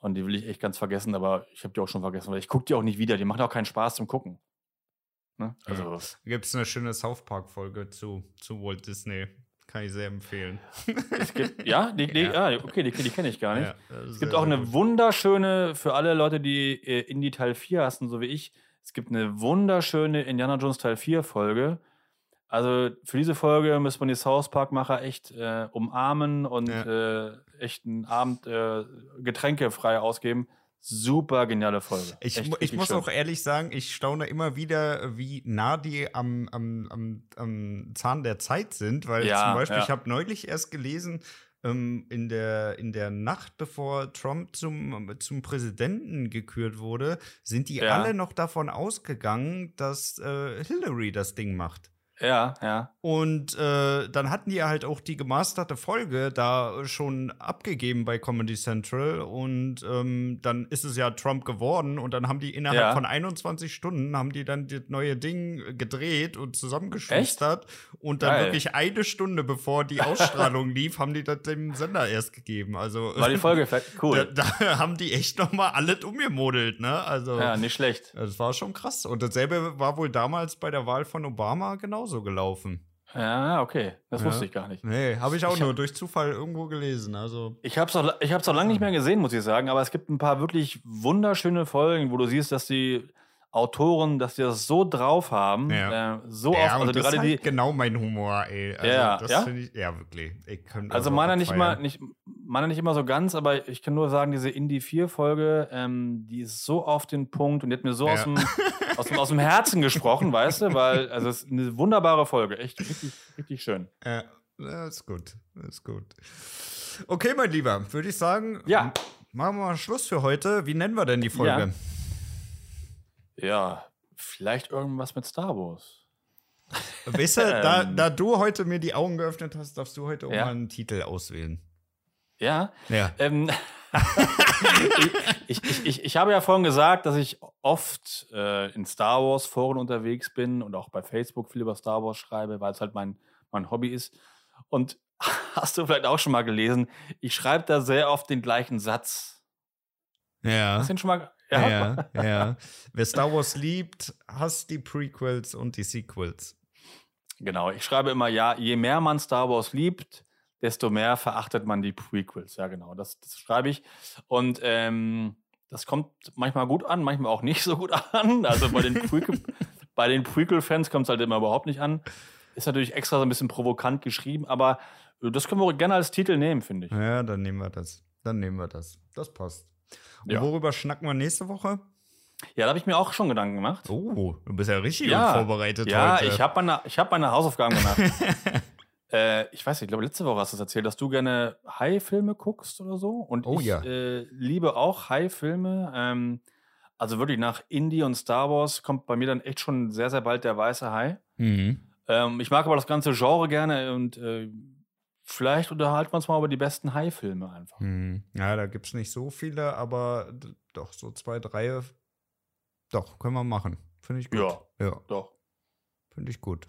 Und die will ich echt ganz vergessen, aber ich habe die auch schon vergessen, weil ich gucke die auch nicht wieder. Die machen auch keinen Spaß zum Gucken. Ne? Also, Gibt es eine schöne South Park-Folge zu, zu Walt Disney. Kann ich sehr empfehlen. es gibt, ja, die, die, Ja. ah, okay, die, die kenne ich gar nicht. Ja, Es gibt auch eine gut. wunderschöne, für alle Leute, die äh, Indie Teil 4 hassen, so wie ich, es gibt eine wunderschöne Indiana Jones Teil 4 Folge. Also für diese Folge muss man die South Park-Macher echt äh, umarmen und äh, echt einen Abend äh, Getränke frei ausgeben. Super geniale Folge. Ich, echt ich muss schön. auch ehrlich sagen, ich staune immer wieder, wie nah die am, am, am, am Zahn der Zeit sind, weil Ja, zum Beispiel, ja. ich habe neulich erst gelesen, ähm, in, der, in der Nacht, bevor Trump zum, zum Präsidenten gekürt wurde, sind die Ja. alle noch davon ausgegangen, dass äh, Hillary das Ding macht. Ja, ja. Und äh, dann hatten die halt auch die gemasterte Folge da schon abgegeben bei Comedy Central. Und ähm, dann ist es ja Trump geworden. Und dann haben die innerhalb Ja. von 21 Stunden haben die dann das neue Ding gedreht und zusammengeschustert. Und dann Geil. wirklich eine Stunde bevor die Ausstrahlung lief, haben die das dem Sender erst gegeben. Also War die Folge fertig? da, Cool. da haben die echt noch mal alles umgemodelt, ne? Also Ja, nicht schlecht. das war schon krass. Und dasselbe war wohl damals bei der Wahl von Obama genauso gelaufen. Ja, okay. Das Ja. wusste ich gar nicht. Nee, habe ich auch Ich nur hab- durch Zufall irgendwo gelesen. Also, Ich habe es auch, ich hab's auch lange nicht mehr gesehen, muss ich sagen, aber es gibt ein paar wirklich wunderschöne Folgen, wo du siehst, dass die Autoren, dass die das so drauf haben, Ja. äh, so ja, oft, also das ist gerade die, halt genau mein Humor, ey. Also, Ja, das ja? finde ich, ja, wirklich. Also auch meiner nicht immer, abfeiern. nicht, meiner nicht immer so ganz, aber ich kann nur sagen, diese Indie 4 Folge, ähm, die ist so auf den Punkt und die hat mir so Ja. aus, dem, aus, dem, aus dem Herzen gesprochen, weißt du, weil, also es ist eine wunderbare Folge, echt richtig, richtig schön. Ja, das ist gut. Das ist gut. Okay, mein Lieber, würde ich sagen, Ja. machen wir mal Schluss für heute. Wie nennen wir denn die Folge? Ja, vielleicht irgendwas mit Star Wars. Weißt du, da, Ähm. da du heute mir die Augen geöffnet hast, darfst du heute auch Ja. mal einen Titel auswählen. Ja, Ja. Ähm, ich, ich, ich, ich habe ja vorhin gesagt, dass ich oft äh, in Star Wars Foren unterwegs bin und auch bei Facebook viel über Star Wars schreibe, weil es halt mein, mein Hobby ist. Und hast du vielleicht auch schon mal gelesen, ich schreibe da sehr oft den gleichen Satz. Ja. Hast du den schon mal? Ja, ja. Wer Star Wars liebt, hasst die Prequels und die Sequels. Genau, ich schreibe immer, ja, je mehr man Star Wars liebt, desto mehr verachtet man die Prequels. Ja, genau, das, das schreibe ich. Und ähm, das kommt manchmal gut an, manchmal auch nicht so gut an. Also bei den, Prequel, bei den Prequel-Fans kommt es halt immer überhaupt nicht an. Ist natürlich extra so ein bisschen provokant geschrieben, aber äh, das können wir gerne als Titel nehmen, finde ich. Ja, dann nehmen wir das. Dann nehmen wir das. Das passt. Und Ja. worüber schnacken wir nächste Woche? Ja, da habe ich mir auch schon Gedanken gemacht. Oh, du bist ja richtig Ja. vorbereitet Ja, heute. ich habe meine, ich hab meine Hausaufgaben gemacht. äh, ich weiß nicht, ich glaube, letzte Woche hast du es erzählt, dass du gerne Hai-Filme guckst oder so. Und Oh ich ja. äh, liebe auch Hai-Filme. Ähm, also wirklich nach Indie und Star Wars kommt bei mir dann echt schon sehr, sehr bald der weiße Hai. Mhm. Ähm, ich mag aber das ganze Genre gerne und äh, vielleicht unterhalten wir uns mal über die besten Hai-Filme einfach. Mhm. Ja, da gibt es nicht so viele, aber doch, so zwei, drei. Doch, können wir machen. Finde ich gut. Ja. Ja, Doch. finde ich gut.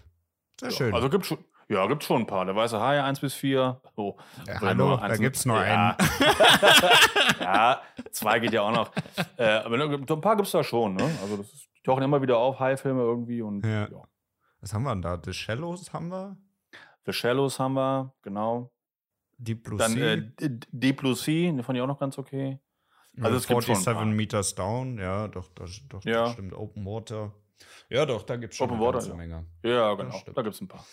Sehr Ja, schön. Also gibt schon. Ja, gibt schon ein paar. Der weiße Hai 1 bis 4. Oh, Ja, hallo, da gibt es nur einen. ja, zwei geht ja auch noch. Äh, aber ein paar gibt es da schon. Ne? Also das ist, die tauchen immer wieder auf, Hai-Filme irgendwie. Und Ja. ja. Was haben wir denn da? The Shallows haben wir. The Shallows haben wir, genau. Deep Blue Dann Sea. äh, D- Deep Blue Sea, den fand ich auch noch ganz okay. Also es gibt schon 47. Meters Down, ja, doch, das, doch, Ja. das stimmt. Open Water. Ja, doch, da gibt es schon Open eine Water, ja. Menge. Ja, genau. Da gibt es ein paar.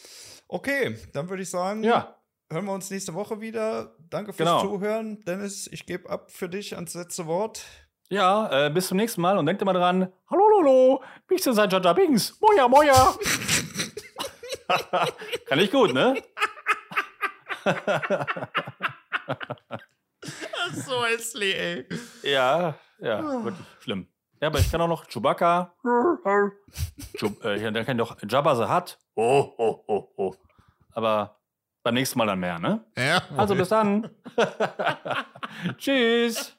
Okay, dann würde ich sagen, Ja, hören wir uns nächste Woche wieder. Danke fürs Genau. Zuhören. Dennis, ich gebe ab für dich ans letzte Wort. ja, äh, bis zum nächsten Mal und denkt immer dran, hallo Lolo, ich bin sein Jaja Bings. Moja, moja. Kann ich gut, ne? so hässlich, ey. Ja, ja, wirklich schlimm. Ja, aber ich kann auch noch Chewbacca. Chub, äh, dann kann ich doch Jabba the Hutt. Oh, oh, oh, oh. Aber beim nächsten Mal dann mehr, ne? Ja, Also bis dann. Tschüss.